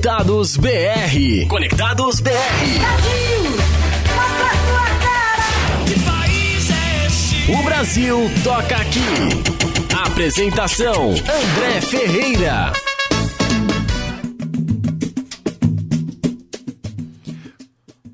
Conectados BR. Conectados BR. Brasil? O Brasil toca aqui. Apresentação: André Ferreira.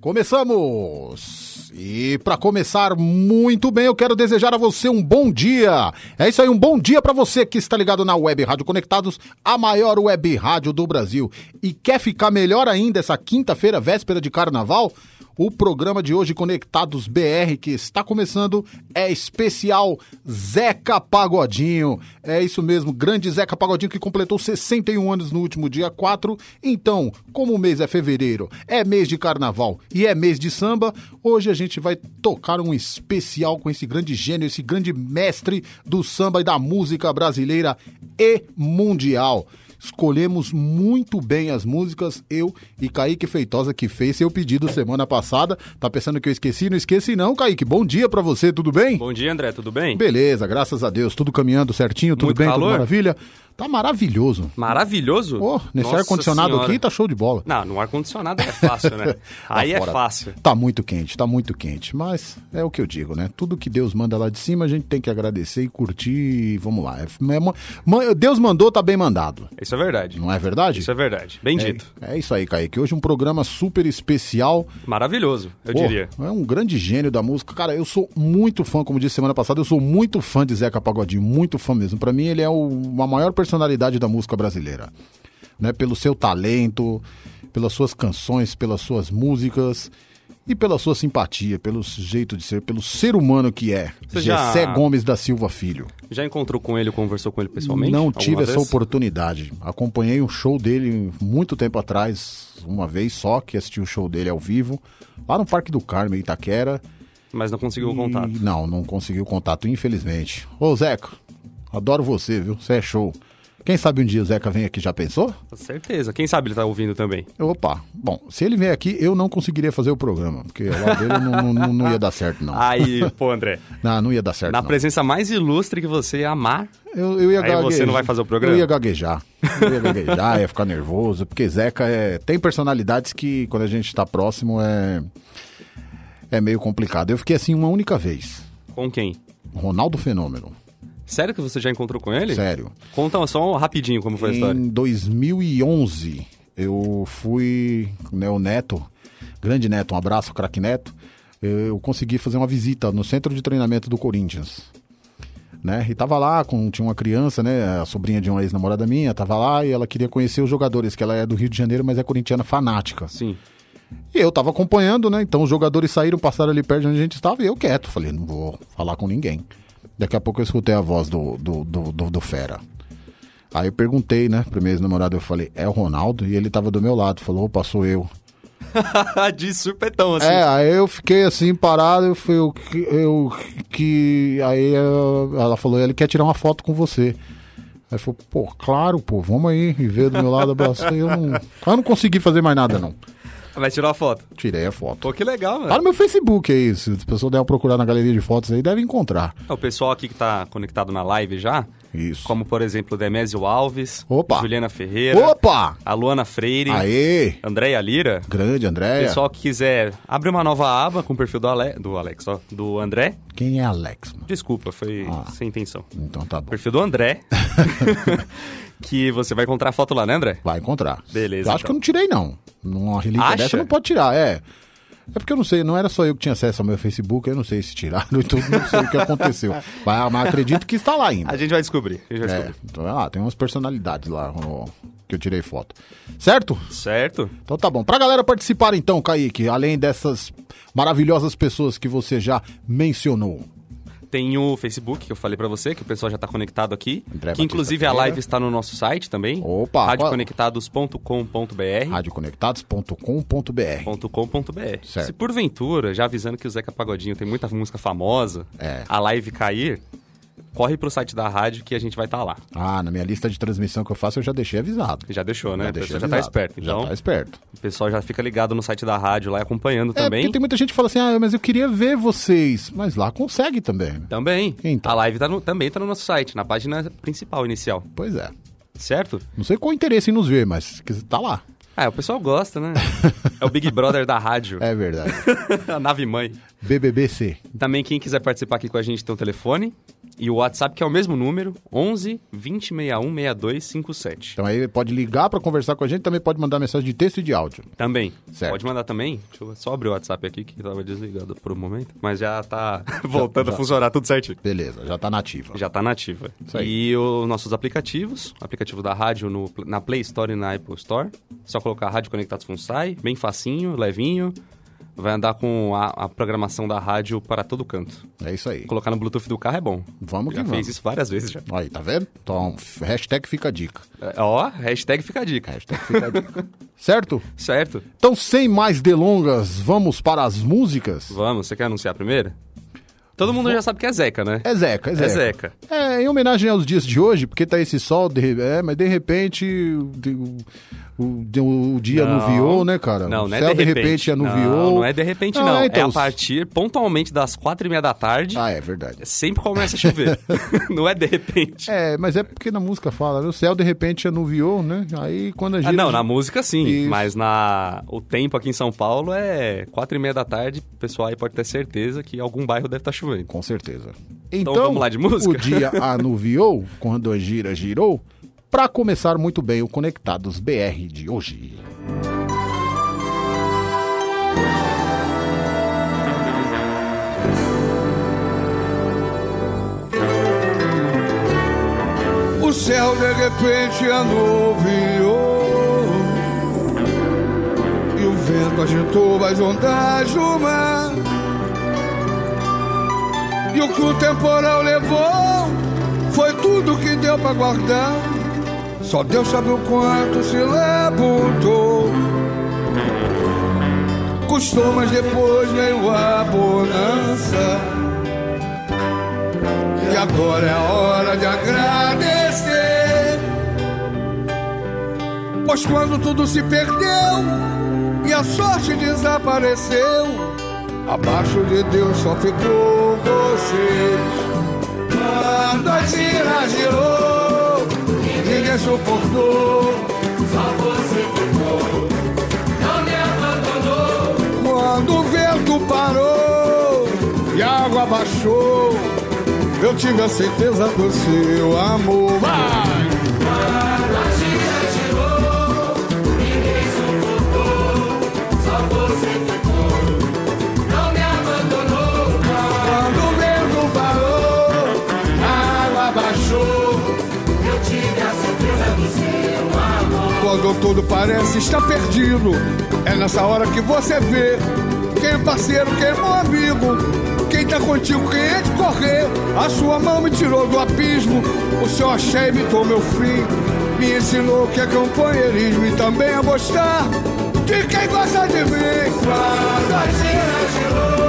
Começamos! E para começar muito bem, eu quero desejar a você um bom dia. É isso aí, um bom dia para você que está ligado na Web Rádio Conectados, a maior web rádio do Brasil. E quer ficar melhor ainda essa quinta-feira, véspera de carnaval? O programa de hoje, Conectados BR, que está começando, é especial Zeca Pagodinho. É isso mesmo, grande Zeca Pagodinho que completou 61 anos no último dia 4. Então, como o mês é fevereiro, é mês de carnaval e é mês de samba, hoje a gente vai tocar um especial com esse grande gênio, esse grande mestre do samba e da música brasileira e mundial escolhemos muito bem as músicas, eu e Kaique Feitosa, que fez seu pedido semana passada. Tá pensando que eu esqueci? Não esqueci não, Kaique. Bom dia para você, tudo bem? Bom dia, André, tudo bem? Beleza, graças a Deus. Tudo caminhando certinho, tudo Muito bem, calor? tudo maravilha? Tá maravilhoso. Maravilhoso? Pô, nesse ar-condicionado aqui tá show de bola. Não, no ar-condicionado é fácil, né? Aí é fácil. Tá muito quente, tá muito quente. Mas é o que eu digo, né? Tudo que Deus manda lá de cima, a gente tem que agradecer e curtir. Vamos lá. É- é Deus mandou, tá bem mandado. Isso é verdade. Não é verdade? Isso é verdade. Bem dito. É, é isso aí, Kaique. Hoje um programa super especial. Maravilhoso, eu diria. É um grande gênio da música. Cara, eu sou muito fã, como disse semana passada, eu sou muito fã de Zeca Pagodinho, muito fã mesmo. Pra mim, ele é o- a maior personalidade da música brasileira. Né? Pelo seu talento, pelas suas canções, pelas suas músicas e pela sua simpatia, pelo jeito de ser, pelo ser humano que é. Você já- Gessé Gomes da Silva Filho. Já encontrou com ele, conversou com ele pessoalmente? Não tive essa vez? oportunidade. Acompanhei um show dele muito tempo atrás, uma vez só, que assisti o show dele ao vivo, lá no Parque do Carmo, em Itaquera. Mas não conseguiu o E- contato. Não, não conseguiu contato, infelizmente. Ô, Zeca, adoro você, viu? Você é show. Quem sabe um dia o Zeca vem aqui, já pensou? Com certeza. Quem sabe ele tá ouvindo também. Opa, bom, se ele vier aqui, eu não conseguiria fazer o programa, porque lá dele não, não, não ia dar certo, não. Aí, pô, André, Não, não ia dar certo, na não. presença mais ilustre que você ia amar, Eu, eu ia Aí você não vai fazer o programa? Eu ia gaguejar. Eu ia gaguejar, ia ficar nervoso, porque Zeca é... tem personalidades que, quando a gente tá próximo, é... é meio complicado. Eu fiquei assim uma única vez. com quem? Ronaldo Fenômeno, Sério que você já encontrou com ele? sério. Conta só um rapidinho como foi a história. Em 2011, eu fui, né, o Neto, grande Neto, um abraço, craque Neto, eu consegui fazer uma visita no centro de treinamento do Corinthians. Né? E tava lá, com, tinha uma criança, né, a sobrinha de uma ex-namorada minha, tava lá e ela queria conhecer os jogadores, que ela é do Rio de Janeiro, mas é corintiana fanática. Sim. E eu tava acompanhando, né? Então os jogadores saíram, passaram ali perto de onde a gente estava e eu quieto. Falei, não vou falar com ninguém. Daqui a pouco eu escutei a voz do, do, do, do- do Fera. Aí eu perguntei, né, pro meu ex-namorado, eu falei, é o Ronaldo? E ele tava do meu lado, falou, opa, sou eu. De surpetão, assim. É, aí eu fiquei assim, parado, eu fui, eu, eu que... Aí ela ela falou, ele quer tirar uma foto com você. Aí falou, pô, claro, pô, vamos aí. E veio do meu lado, abracei, eu não... Eu não consegui fazer mais nada, não. Vai tirar uma foto. Tirei a foto. Pô, que legal, Tá velho. no meu Facebook aí, se as pessoas der uma procurar na galeria de fotos aí, deve encontrar. O pessoal aqui que tá conectado na live já, Isso. como por exemplo Demésio Alves, Opa. Juliana Ferreira, Opa! a Luana Freire, Aê! Andréia Lira. Grande Andréia. Pessoal que quiser abrir uma nova aba com o perfil do, Ale... do Alex, ó, do André. Quem é Alex? mano? Desculpa, foi Ah. sem intenção. Então tá bom. Perfil do André. que você vai encontrar a foto lá, né, André? Vai encontrar. Beleza, Eu acho então. que eu não tirei, não. Numa relíquia Acha? dessa não pode tirar, é. É porque eu não sei, não era só eu que tinha acesso ao meu Facebook, eu não sei se tiraram e tudo, não sei o que aconteceu. Mas, mas acredito que está lá ainda. A gente vai descobrir. A gente vai É, descobrir. então, vai lá, tem umas personalidades lá ó, que eu tirei foto. Certo? Certo? Então tá bom. Pra galera participar então, Kaique, além dessas maravilhosas pessoas que você já mencionou. Tem o Facebook, que eu falei pra você, que o pessoal já tá conectado aqui. André que inclusive a live está no nosso site também. Opa, radioconectados.com.br radioconectados.com.br .com.br. Se porventura, já avisando que o Zeca Pagodinho tem muita música famosa, É. a live cair, corre pro site da rádio que a gente vai estar lá. Ah, na minha lista de transmissão que eu faço eu já deixei avisado. Já deixou, né? Já deixei já tá esperto. Então, Já tá esperto. o pessoal já fica ligado no site da rádio lá e acompanhando É, também. porque tem muita gente que fala assim, ah, mas eu queria ver vocês. Mas lá consegue também. Também. Então. A live tá no- também tá no nosso site, na página principal inicial. Pois é. Certo? Não sei qual o interesse em nos ver, mas tá lá. Ah, o pessoal gosta, né? é o Big Brother da rádio. É verdade. a nave mãe. BBBC. Também quem quiser participar aqui com a gente tem o telefone e o WhatsApp que é o mesmo número, 11 20 61 62 57. Então aí pode ligar pra conversar com a gente, também pode mandar mensagem de texto e de áudio. Também. Certo. Pode mandar também. Deixa eu só abrir o WhatsApp aqui que tava desligado por um momento, mas já tá voltando já. a funcionar tudo certinho. Beleza, já tá nativa. Já tá nativa. Isso aí. E os nossos aplicativos, aplicativo da rádio no, na Play Store e na Apple Store. Só colocar Rádio Conectados Funsai, bem facinho, levinho. Vai andar com a, a programação da rádio para todo canto. É isso aí. Colocar no Bluetooth do carro é bom. Vamos que já vamos. fez isso várias vezes já. Aí, tá vendo? Então, hashtag fica a dica. É, Ó, hashtag fica a dica. Hashtag fica a dica. certo? Certo? Então, sem mais delongas, vamos para as músicas? Vamos, você quer anunciar primeiro? Todo mundo já sabe que é Zeca, né? É Zeca, é Zeca. É Zeca. É, em homenagem aos dias de hoje, porque tá esse sol, de, é, mas de repente o, o, dia Não. anuviou, né, cara? Não, o não é céu de de repente. repente anuviou. Não, não é de repente, não. É, então, a partir, pontualmente, das quatro e meia da tarde, Ah, é verdade. sempre começa a chover. não é de repente. É, mas é porque na música fala, né? o céu de repente anuviou, né? Aí quando a gente... Ah, não, na música sim, Isso. mas na o tempo aqui em São Paulo é quatro e meia da tarde, o pessoal aí pode ter certeza que algum bairro deve estar chovendo. Com certeza. Então vamos lá de música? O dia anuviou, quando a gira girou, pra começar muito bem o Conectados BR de hoje. O céu de repente anuviou E o vento agitou as ondas do mar E o que o temporal levou Foi tudo que deu pra guardar. Só Deus sabe o quanto se levantou. Custou, mas depois veio a bonança. E agora é a hora de agradecer. Pois quando tudo se perdeu e a sorte desapareceu, abaixo de Deus só ficou você. Quando a tira girou, ninguém suportou. Só você ficou, não me abandonou. Quando o vento parou e a água baixou. Eu tive a certeza do seu amor. Vai! Quando tudo parece estar perdido, é nessa hora que você vê quem é parceiro, quem é meu amigo. Quem tá contigo, quem é de correr. A sua mão me tirou do abismo. O seu axé evitou meu fim. Me ensinou que é companheirismo e também a gostar de quem gosta de mim. Quando a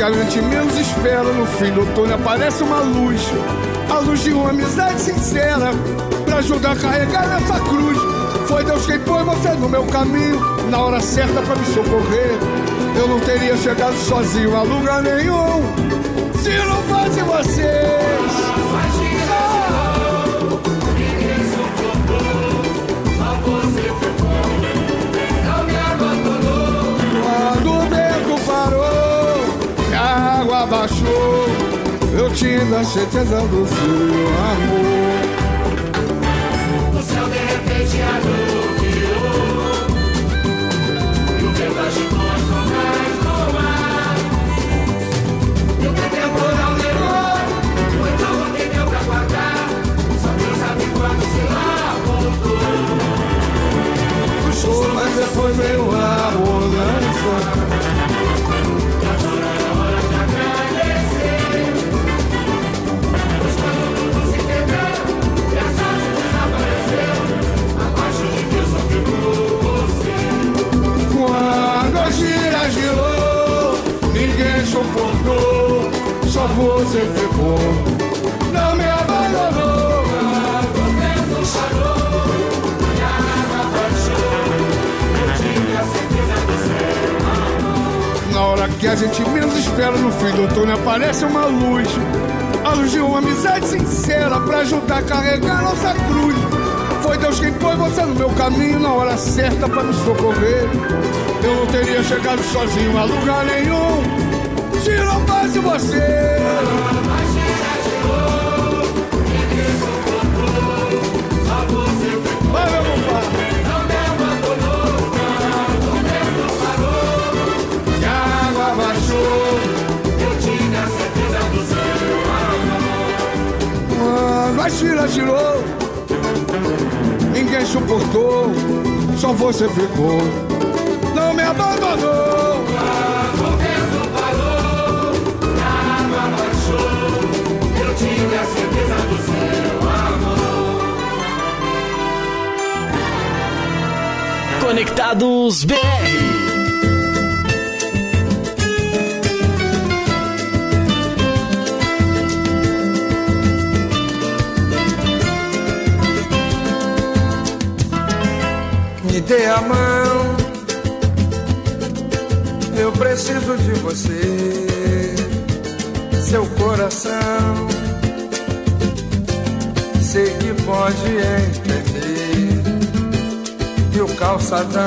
que a gente menos espera, no fim do túnel aparece uma luz. A luz de uma amizade sincera, pra ajudar a carregar essa cruz. Foi Deus quem pôs você no meu caminho, na hora certa pra me socorrer. Eu não teria chegado sozinho a lugar nenhum, se não fosse vocês. Baixou, eu tive a certeza do seu amor. O céu de repente anuviou E o vento agitou as ondas do mar. E o o temporal levou tudo que deu pra guardar. Só Deus sabe quando se lá voltou Puxou, mas depois veio a bonança. suportou, só você pegou. Não me abandonou, chorou. Eu tinha. Na hora que a gente menos espera, no fim do túnel aparece uma luz. A luz de uma amizade sincera pra ajudar a carregar nossa cruz. Foi Deus quem pôs você no meu caminho na hora certa pra me socorrer. Eu não teria chegado sozinho a lugar nenhum se não fosse você. Vai, meu compadre. Mas tira, tirou. Ninguém suportou, só você ficou. Não me abandonou. Conectados BR. Me dê a mão, eu preciso de você, seu coração. Sei que pode entender, e o calçadão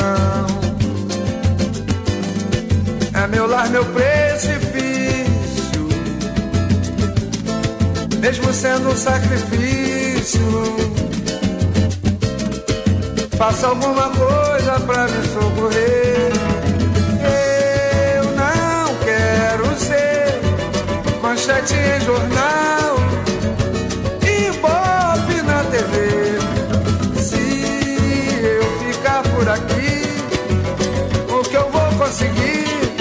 é meu lar, meu precipício, mesmo sendo um sacrifício. Faça alguma coisa pra me socorrer. Eu não quero ser manchete em jornal conseguir?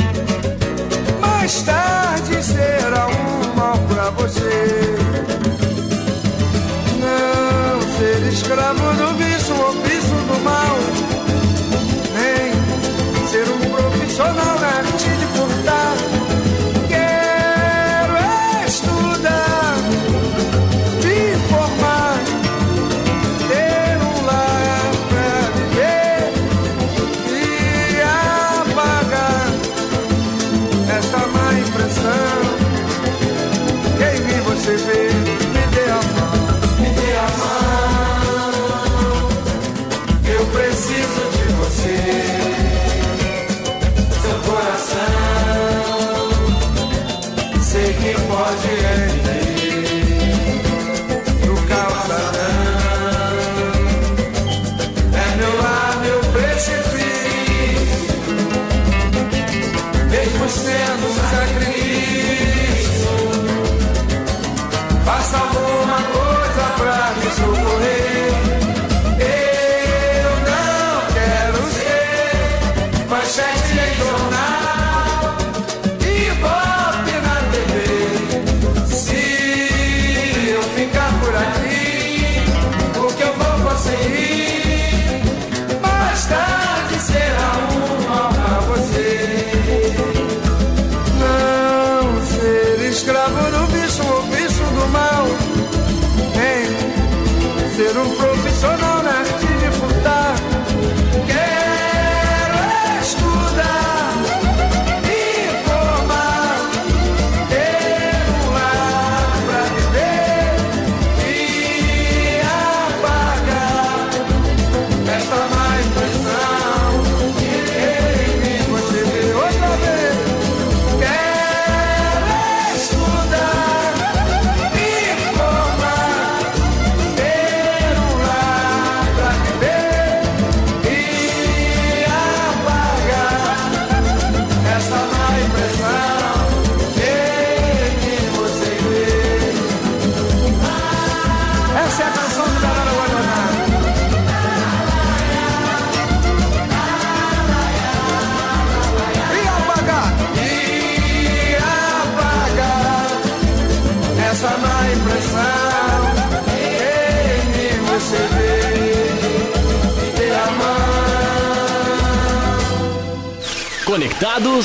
Mais tarde será um mal pra você. Não ser escravo do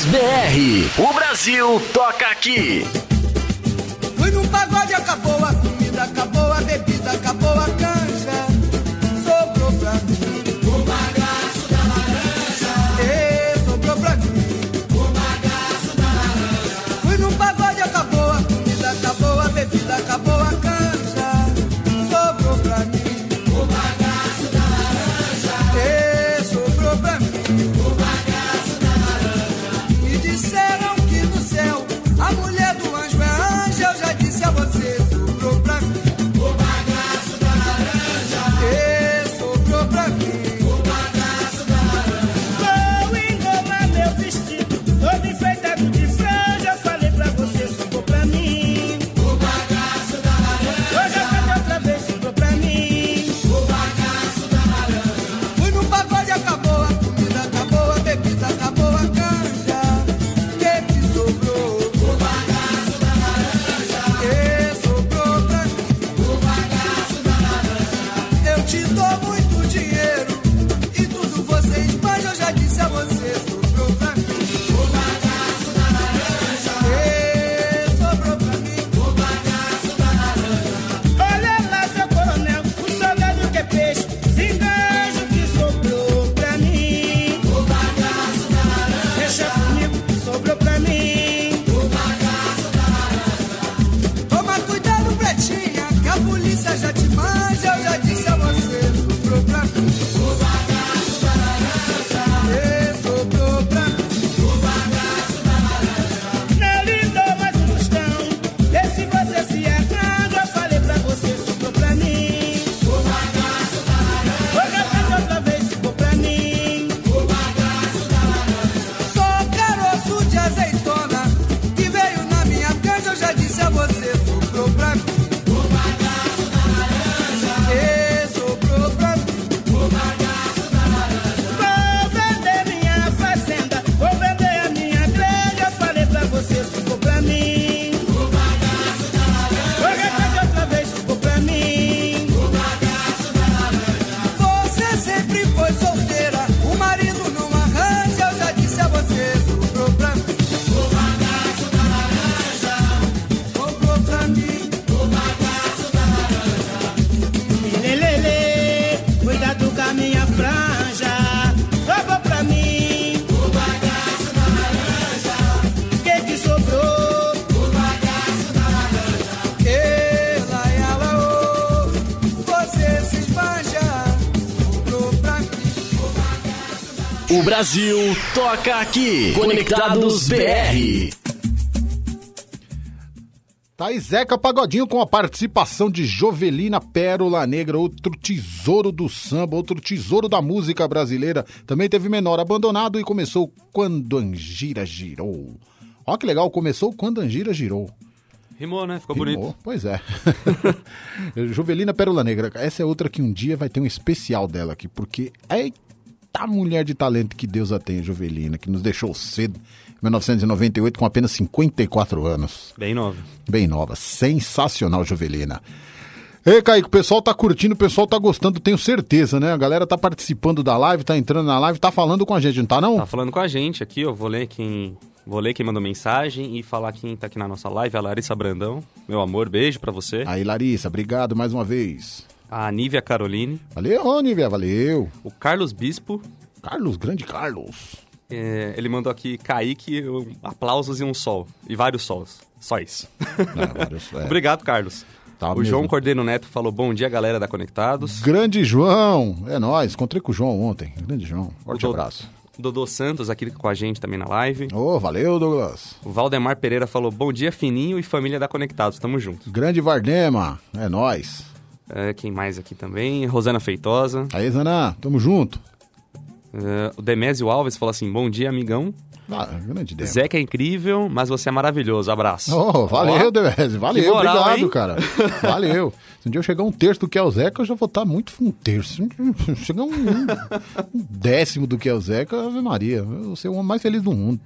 BR. O Brasil toca aqui. Brasil toca aqui. Conectados BR. Tá aí Zeca Pagodinho com a participação de Jovelina Pérola Negra, outro tesouro do samba, outro tesouro da música brasileira. Também teve Menor Abandonado e começou Quando Angira Girou. Ó que legal, começou Quando Angira Girou. Rimou, né? Ficou Rimou, bonito. Pois é. Jovelina Pérola Negra. Essa é outra que um dia vai ter um especial dela aqui, porque eita mulher de talento que Deus a tem, Jovelina, que nos deixou cedo, em 1998, com apenas 54 anos. Bem nova. Bem nova. Sensacional, Jovelina. Ei, Kaique, o pessoal tá curtindo, o pessoal tá gostando, tenho certeza, né? A galera tá participando da live, tá entrando na live, tá falando com a gente, não tá não? Tá falando com a gente aqui, eu vou ler quem. Vou ler quem mandou mensagem e falar quem tá aqui na nossa live, a Larissa Brandão. Meu amor, beijo pra você. Aí, Larissa, obrigado mais uma vez. A Nívia Caroline. Valeu, Nívia, valeu. O Carlos Bispo. Carlos, grande Carlos. é, ele mandou aqui Kaique, um, aplausos e um sol. E vários sols. Só isso. É, vários- é. Obrigado, Carlos. Tá o mesmo. João Cordeiro Neto falou bom dia, galera da Conectados. Grande João, é nóis. Encontrei com o João ontem. Grande João, forte O abraço. Dodô Santos aqui com a gente também na live. Ô, valeu, Douglas. O Valdemar Pereira falou bom dia, Fininho e família da Conectados. Tamo junto. Grande Vardema, é nóis. É, quem mais aqui também? Rosana Feitosa. Aí, Zanã, tamo junto. É, o Demésio Alves falou assim: bom dia, amigão. Ah, grande Dema. Zeca é incrível, mas você é maravilhoso. Abraço. Oh, valeu, Devese. Valeu, moral, obrigado, hein? cara. Valeu. Se um dia eu chegar um terço do que é o Zeca, eu já vou estar muito um terço. Chegar um, um décimo do que é o Zeca, Ave Maria. Eu vou ser o homem mais feliz do mundo.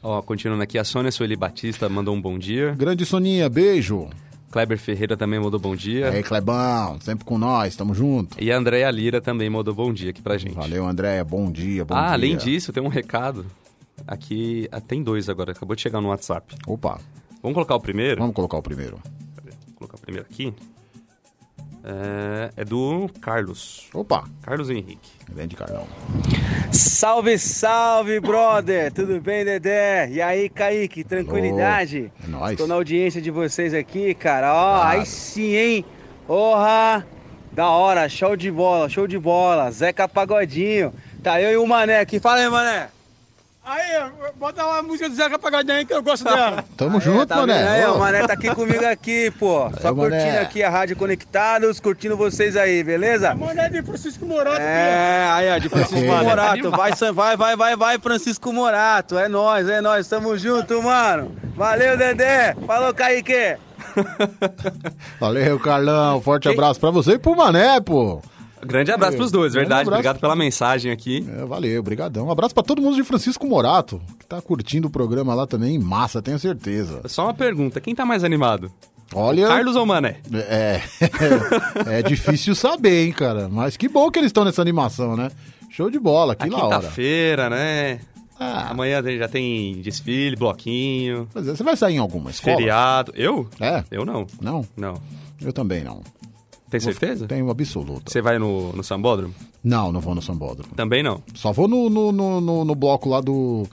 Ó, continuando aqui, a Sônia Sueli Batista mandou um bom dia. Grande Soninha, beijo. Kleber Ferreira também mandou bom dia. Aí, Clebão, sempre com nós, tamo junto. E a Andréia Lira também mandou bom dia aqui pra gente. Valeu, André, bom dia, bom ah, dia. além disso, tem um recado. Aqui, ah, tem dois agora, acabou de chegar no WhatsApp. Opa, Vamos colocar o primeiro? vamos colocar o primeiro. Vou colocar o primeiro aqui. É, é do Carlos. Opa, Carlos Henrique. grande Carlão. Salve, salve, brother! Tudo bem, Dedé? E aí, Kaique, tranquilidade? É nóis. Tô na audiência de vocês aqui, cara. Ó, aí sim, hein? Porra! Da hora, show de bola, show de bola. Zeca Pagodinho. Tá eu e o Mané aqui. Fala aí, Mané. Aí, bota uma música do Zeca Pagodinho aí que eu gosto dela. Tamo junto, tá mané. aí? O Mané tá aqui comigo aqui, pô. Só Aí, Mané. curtindo aqui a Rádio Conectados, curtindo vocês aí, beleza? Manda de Francisco Morato É, aí, ó, de Francisco Mano, Morato. Vai, vai, vai, vai, vai, Francisco Morato. É nóis, é nóis. Tamo junto, mano. Valeu, Dedé. Falou, Kaique. Valeu, Carlão. Forte abraço pra você e pro Mané, pô. Grande abraço pros dois, Grande verdade. abraço. Obrigado pela mensagem aqui. É, valeu, brigadão. Um abraço pra todo mundo de Francisco Morato, que tá curtindo o programa lá também em massa, tenho certeza. Só uma pergunta, quem tá mais animado? Olha, Carlos ou Mané? é, é difícil saber, hein, cara. Mas que bom que eles estão nessa animação, né? Show de bola, que A da hora. quinta-feira, né? Ah, Amanhã já tem desfile, bloquinho, mas você vai sair em alguma escola? feriado. Eu? É? Eu não. Não, Não. eu também não. Tem certeza? Tenho absoluta. Você vai no, no Sambódromo? Não, não vou no Sambódromo. Também não. Só vou no, no, no, no- no bloco lá do,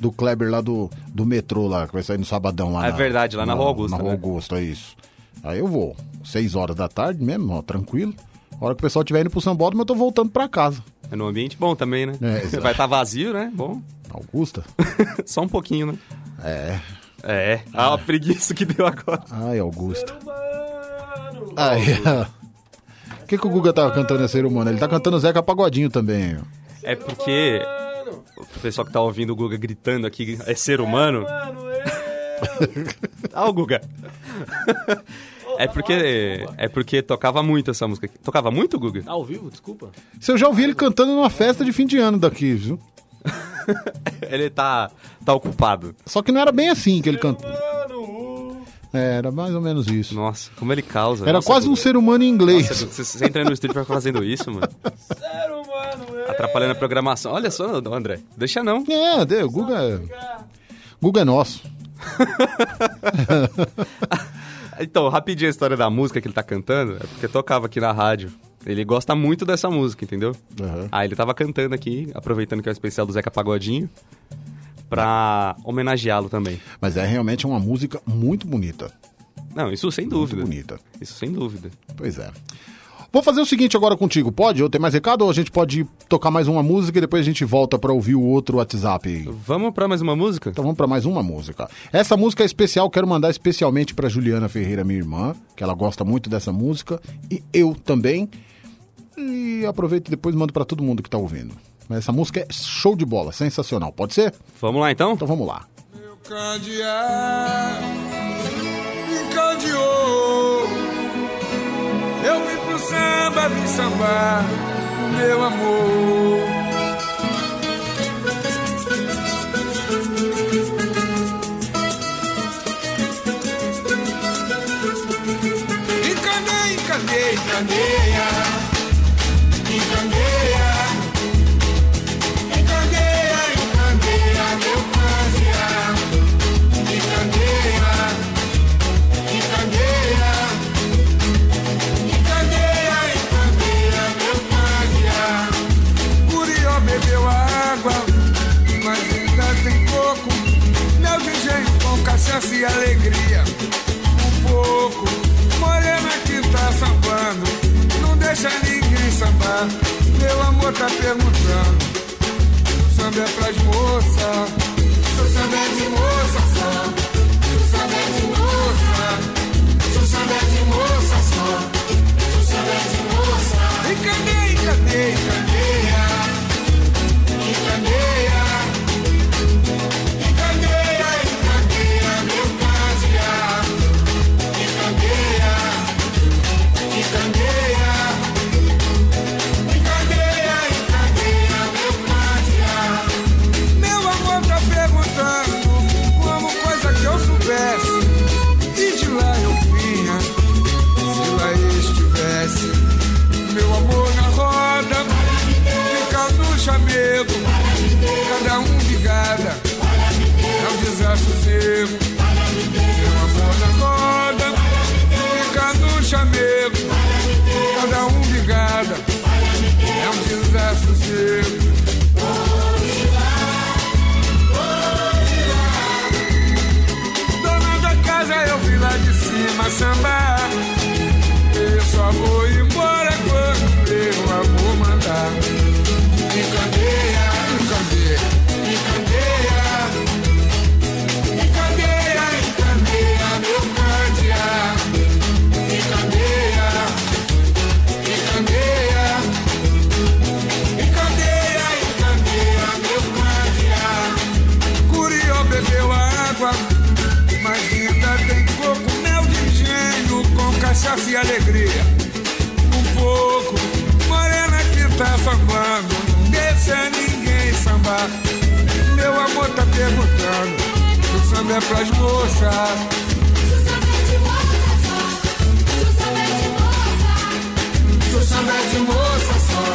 do Kleber, lá do, do metrô, lá, que vai sair no sabadão lá. É verdade, lá na Rua Augusta, Na Rua né? Augusta, é isso. Aí eu vou, seis horas da tarde mesmo, ó, tranquilo. A hora que o pessoal estiver indo pro Sambódromo, eu tô voltando pra casa. É num ambiente bom também, né? É, vai estar vazio, né? Bom. Augusta? Só um pouquinho, né? É. É. Ah, a preguiça que deu agora. Ai, Augusta. Ai, O que, que o Guga tava cantando esse ser humano? Ele tá cantando Zeca Pagodinho também. É porque o pessoal que tá ouvindo o Guga gritando aqui é ser humano. ah, o Guga. É porque, é porque tocava muito essa música. aqui. Tocava muito, Guga? Ao vivo, desculpa. Se eu já ouvi ele cantando numa festa de fim de ano daqui, viu? Ele tá, tá ocupado. Só que não era bem assim que ele cantou. É, era mais ou menos isso. Nossa, como ele causa. Era Nossa, quase um ser humano em inglês. Nossa, você, você entra no estúdio pra ficar fazendo isso, mano. Atrapalhando a programação. Olha só, André. Deixa não. É, de- o Guga é... Guga é nosso. Então, rapidinho a história da música que ele tá cantando, é porque tocava aqui na rádio. Ele gosta muito dessa música, entendeu? Aham. Aí ele tava cantando aqui, aproveitando que é o especial do Zeca Pagodinho, pra homenageá-lo também. Mas é realmente uma música muito bonita. Não, isso sem Muito dúvida. bonita. Isso sem dúvida. Pois é. Vou fazer o seguinte agora contigo, pode? Eu tenho mais recado ou a gente pode tocar mais uma música e depois a gente volta pra ouvir o outro WhatsApp? Vamos pra mais uma música? Então vamos pra mais uma música. Essa música é especial, quero mandar especialmente pra Juliana Ferreira, minha irmã, que ela gosta muito dessa música, e eu também. E aproveito e depois mando pra todo mundo que tá ouvindo. Mas essa música é show de bola, sensacional. Pode ser? Vamos lá então? Então vamos lá. Meu candear encandeou. Eu vim pro samba, vim sambar, meu amor. Encaneia, encaneia, cachaça e alegria. Um pouco, morena que tá sambando. Não deixa ninguém sambar. Meu amor tá perguntando. O samba é pras moças. O samba é de moça só. O samba é de moça. O samba é de moça só. O samba é de moça. Encaneia, encaneia, encaneia. Cima sambar. Eu só vou embora quando meu amor mandar. Encandeia, perguntando, se o samba é pras moças. Se o samba é de moça só.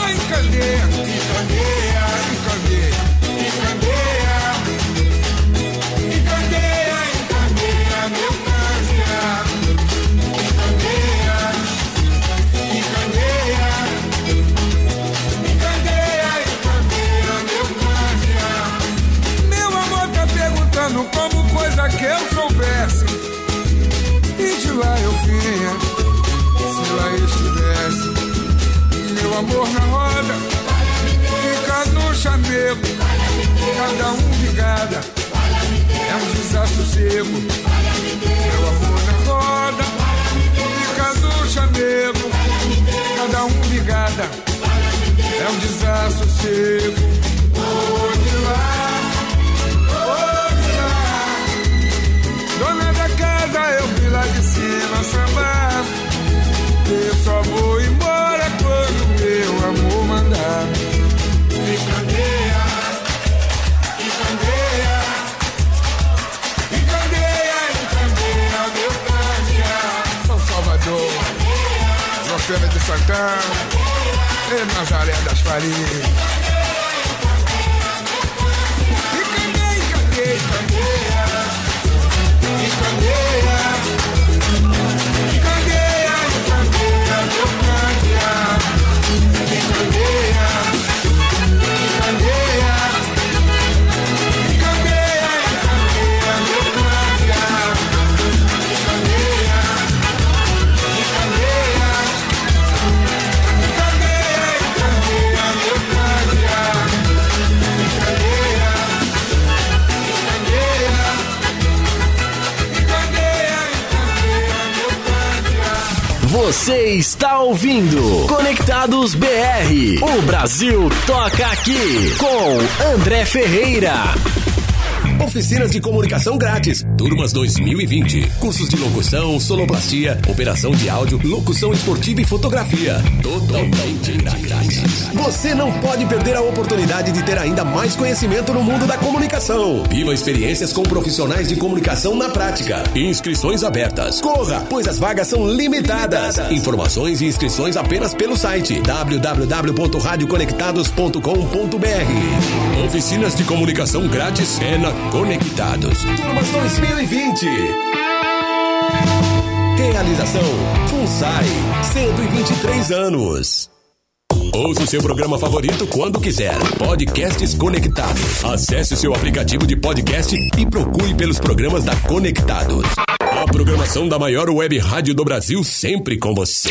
Oi, encandeia, Cada um ligada, é um desassossego. Meu amor na roda, fica no chamego. Cada um ligada, é um desassossego. Oh, de lá, oh, de lá. Dona da casa, eu vi lá de cima sambar. Eu só vou Feira de Santana e Nazaré das Farias. Você está ouvindo Conectados BR. O Brasil toca aqui com André Ferreira. Oficinas de comunicação grátis. Turmas 2020. Cursos de locução, sonoplastia, operação de áudio, locução esportiva e fotografia. Totalmente grátis. Você não pode perder a oportunidade de ter ainda mais conhecimento no mundo da comunicação. Viva experiências com profissionais de comunicação na prática. Inscrições abertas. Corra, pois as vagas são limitadas. Informações e inscrições apenas pelo site www.radioconectados.com.br. Oficinas de comunicação grátis é na Conectados. Turmas 2020. Realização FUNSAI, 123 anos. Ouça o seu programa favorito quando quiser. Podcasts Conectados. Acesse o seu aplicativo de podcast e procure pelos programas da Conectados. A programação da maior web rádio do Brasil sempre com você.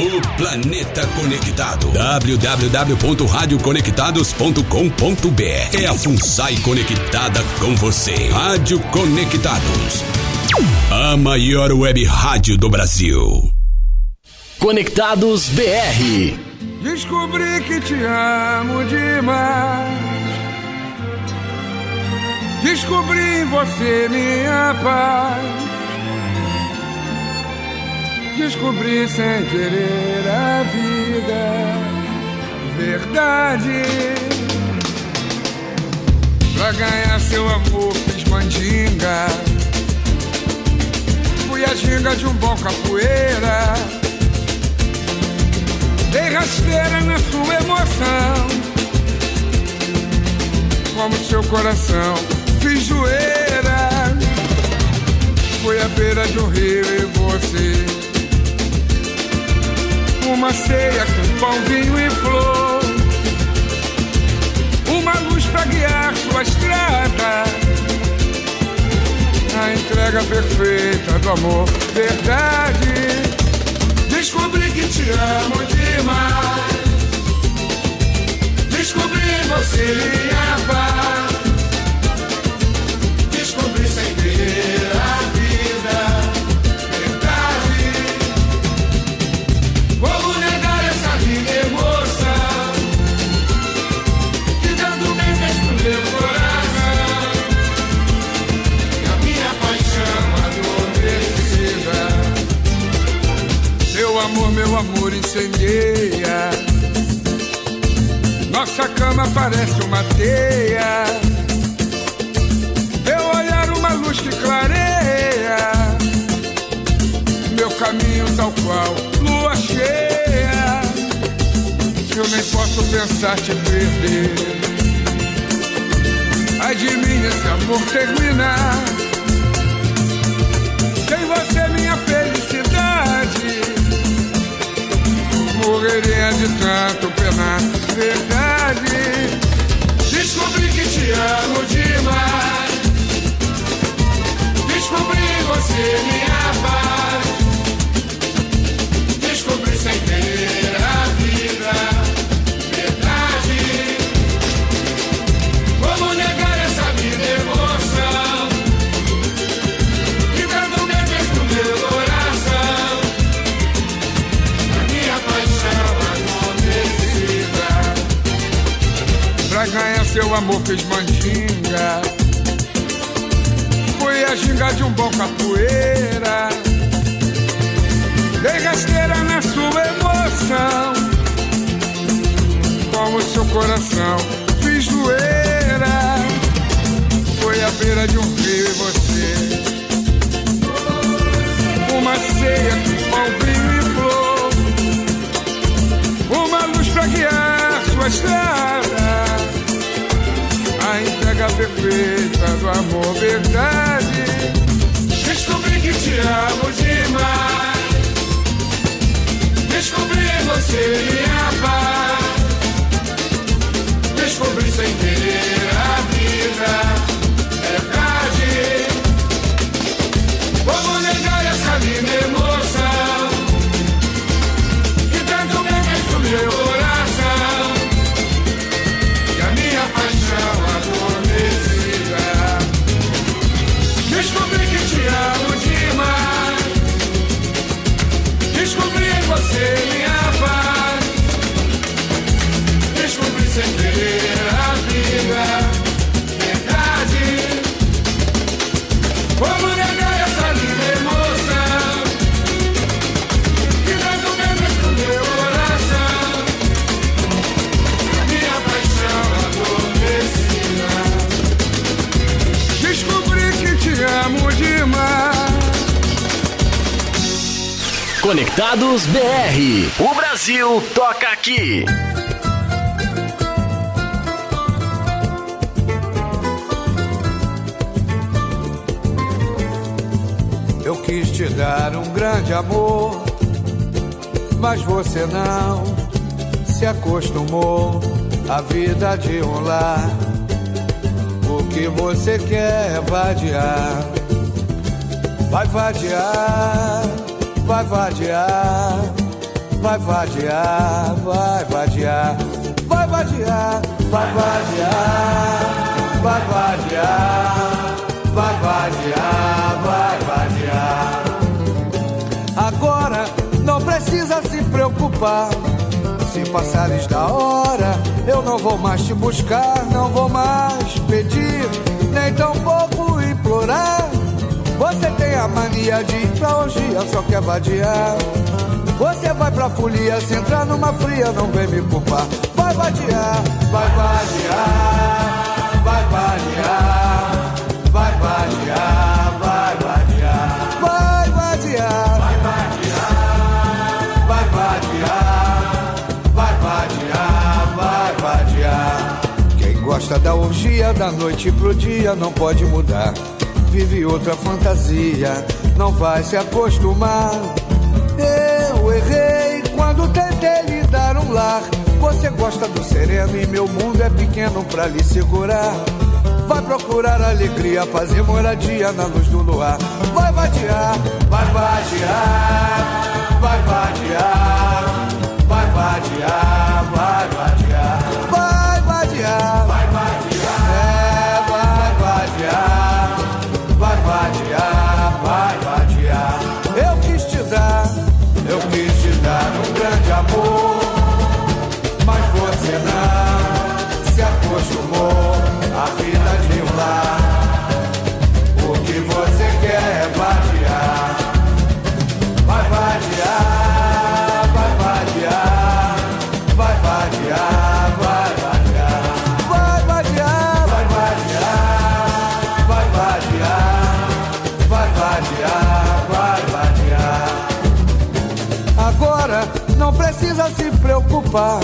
O planeta conectado. www.radioconectados.com.br É a FUNSAI conectada com você. Rádio Conectados. A maior web rádio do Brasil. Conectados BR. Descobri que te amo demais. Descobri em você minha paz. Descobri sem querer a vida, verdade. Pra ganhar seu amor fiz mandinga. Fui a ginga de um bom capoeira. Dei rasteira na sua emoção. Como seu coração, fiz zoeira. Fui à beira de um rio e você uma ceia com pão, vinho e flor. Uma luz para guiar sua estrada. A entrega perfeita do amor, verdade. Descobri que te amo demais. Descobri em você minha paz. Meu amor, incendeia Nossa cama parece uma teia Meu olhar uma luz que clareia Meu caminho tal qual lua cheia. Eu nem posso pensar te perder. Ai de mim esse amor terminar. Morreria de tanto penar. Verdade. Descobri que te amo demais. Descobri você minha paz. Seu amor fez mandinga. Foi a ginga de um bom capoeira. Dei rasteira na sua emoção Com o seu coração Fiz zoeira Foi a beira de um rio e você. Uma ceia com vinho e flor. Uma luz pra guiar sua estrada. Entrega perfeita do amor, verdade. Descobri que te amo demais. Descobri você minha paz. Descobri sem querer a vida. BR. O Brasil toca aqui. Eu quis te dar um grande amor, mas você não se acostumou à vida de um lar. O que você quer é vadiar, vai vadiar, vai vadiar, vai vadiar, vai vadiar, vai vadiar, vai vadiar, vai vadiar, vai vadiar, vai vadiar. Agora não precisa se preocupar. Se passares da hora, eu não vou mais te buscar, não vou mais pedir, nem tampouco implorar. Você tem a mania de ir pra orgia, só quer vadiar. Você vai pra folia, se entrar numa fria, não vem me culpar. Vai vadiar, vai vadiar, vai vadiar, vai vadiar, vai vadiar. Vai vadiar, vai vadiar, vai vadiar, vai vadiar, vai vadiar. Quem gosta da orgia, da noite pro dia, não pode mudar. Vive outra fantasia, não vai se acostumar. Eu errei quando tentei lhe dar um lar. Você gosta do sereno e meu mundo é pequeno pra lhe segurar. Vai procurar alegria, fazer moradia na luz do luar. Vai vadiar, vai vadiar, vai vadiar, vai vadiar, vai vadiar, vai vadiar, preocupar.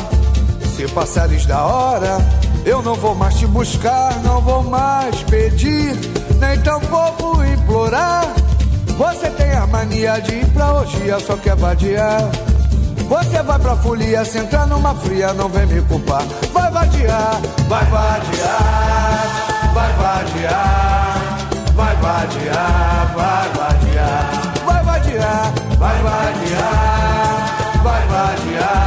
Se passares da hora, eu não vou mais te buscar, não vou mais pedir, nem tampouco implorar. Você tem a mania de ir pra orgia, é só quer é vadiar. Você vai pra folia, se entrar numa fria, não vem me culpar. Vai vadiar, vai vadiar, vai vadiar, vai vadiar, vai vadiar, vai vadiar, vai vadiar, vai vadiar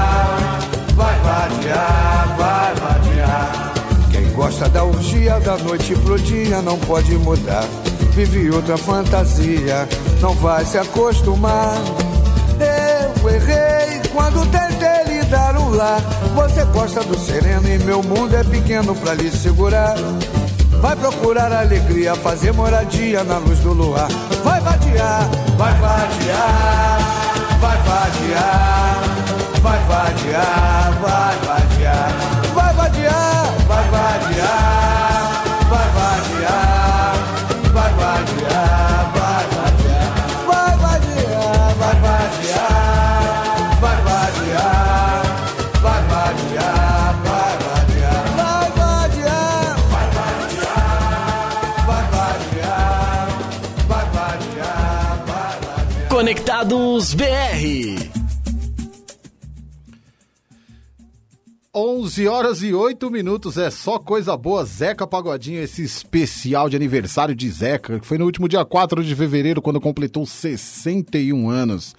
vadiar, vai vadiar. Quem gosta da orgia da noite pro dia não pode mudar. Vive outra fantasia, não vai se acostumar. Eu errei quando tentei lhe dar um lar. Você gosta do sereno e meu mundo é pequeno pra lhe segurar. Vai procurar alegria, fazer moradia na luz do luar. Vai vadiar, vai vadiar, vai vadiar, vai vadiar, vai vadiar, vai vadiar, vai vadiar, vai vadiar, vai vadiar, vai vadiar, vai vadiar, vai vadiar, vai vadiar, vai vadiar, vai vadiar, vai vadiar, vai vadiar, vai vadiar, vai vadiar, vai vadiar. Conectados BR 11 horas e 8 minutos, é só coisa boa. Zeca Pagodinho, esse especial de aniversário de Zeca, que foi no último dia 4 de fevereiro, quando completou 61 anos.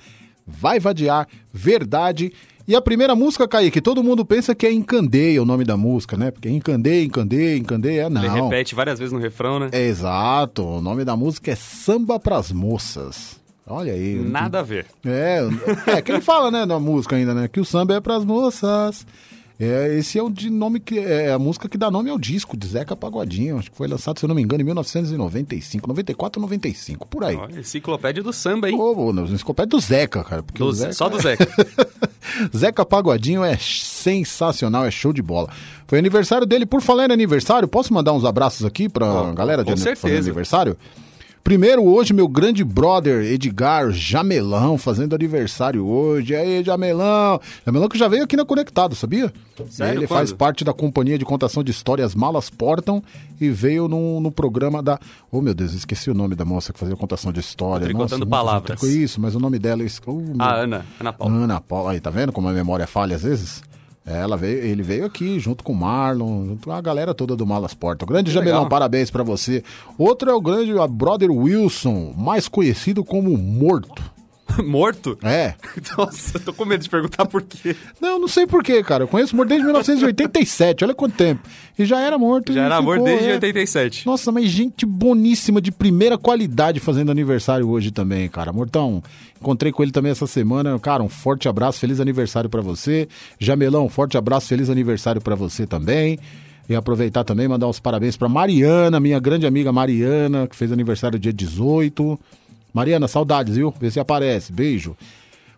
Vai vadiar, verdade. E a primeira música, Kaique, todo mundo pensa que é Encandeia o nome da música, né? Porque Encandeia, Encandeia, Encandeia, Ele não. repete várias vezes no refrão, né? É, exato, o nome da música é Samba pras Moças. Olha aí. Nada a ver. É, é que ele fala, né, na música ainda, né? Que o samba é pras moças. É, esse é o de nome que é a música que dá nome ao disco de Zeca Pagodinho. Acho que foi lançado, se eu não me engano, em 1995, 94 ou 95, por aí. Olha, enciclopédia do samba, hein? Ô, não, enciclopédia do Zeca, cara. Porque Do Zeca... Só do Zeca. Zeca Pagodinho é sensacional, é show de bola. Foi aniversário dele. Por falar em aniversário, posso mandar uns abraços aqui pra Ó, galera de com certeza. aniversário? Primeiro, hoje, meu grande brother Edgar Jamelão fazendo aniversário hoje. E aí, Jamelão? Jamelão que já veio aqui na Conectado, sabia? Sério? Ele Quando? faz parte da companhia de contação de histórias Malas Portam e veio no, no programa da. Oh, meu Deus, esqueci o nome da moça que fazia contação de história. Tricotando Nossa, Palavras. trico- Isso, mas o nome dela é. Oh, meu- A Ana, Ana Paula. Ana Paula, aí tá vendo como a memória falha às vezes? Ela veio, ele veio aqui junto com o Marlon, junto com a galera toda do Malas Porta. O grande Que Jamelão, legal. parabéns pra você. Outro é o grande brother Wilson, mais conhecido como Morto. Morto? É. Nossa, eu tô com medo de perguntar por quê. Não, não sei porquê, cara. Eu conheço o Morto desde 1987, olha quanto tempo. E já era morto. Já era ficou, amor desde é. 87. Nossa, mas gente boníssima, de primeira qualidade fazendo aniversário hoje também, cara. Mortão, encontrei com ele também essa semana. Cara, um forte abraço, feliz aniversário pra você. Jamelão, um forte abraço, feliz aniversário pra você também. E aproveitar também, mandar uns parabéns pra Mariana, minha grande amiga Mariana, que fez aniversário dia 18. Mariana, saudades, viu? Vê se aparece. Beijo.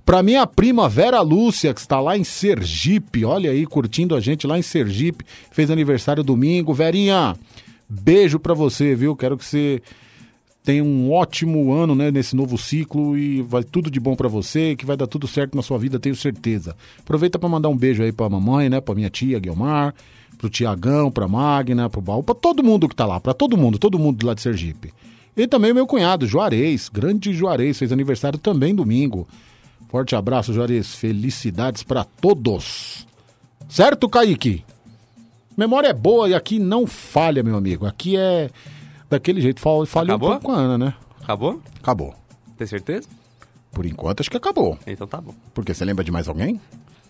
Pra minha prima Vera Lúcia, que está lá em Sergipe, olha aí, curtindo a gente lá em Sergipe, fez aniversário domingo. Verinha, beijo pra você, viu? Quero que você tenha um ótimo ano, né, nesse novo ciclo e vai tudo de bom pra você, que vai dar tudo certo na sua vida, tenho certeza. Aproveita pra mandar um beijo aí pra mamãe, né, pra minha tia Guilmar, pro Tiagão, pra Magna, pro Baú, pra todo mundo que tá lá, pra todo mundo, todo mundo lá de Sergipe. E também o meu cunhado, Juarez, grande Juarez, fez aniversário também domingo. Forte abraço, Juarez. Felicidades pra todos. Certo, Kaique? Memória é boa e aqui não falha, meu amigo. Aqui é daquele jeito. Fal- Falhou um Acabou? pouco com a Ana, né? Acabou? Acabou. Tem certeza? Por enquanto, acho que acabou. Então tá bom. Porque você lembra de mais alguém?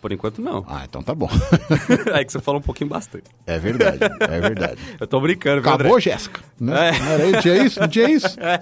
Por enquanto não. Ah, então tá bom. é que você falou um pouquinho bastante. É verdade, é verdade. Eu tô brincando, viu, Acabou? Jéssica? Né? É. Não era? Tinha isso? Não tinha isso? É,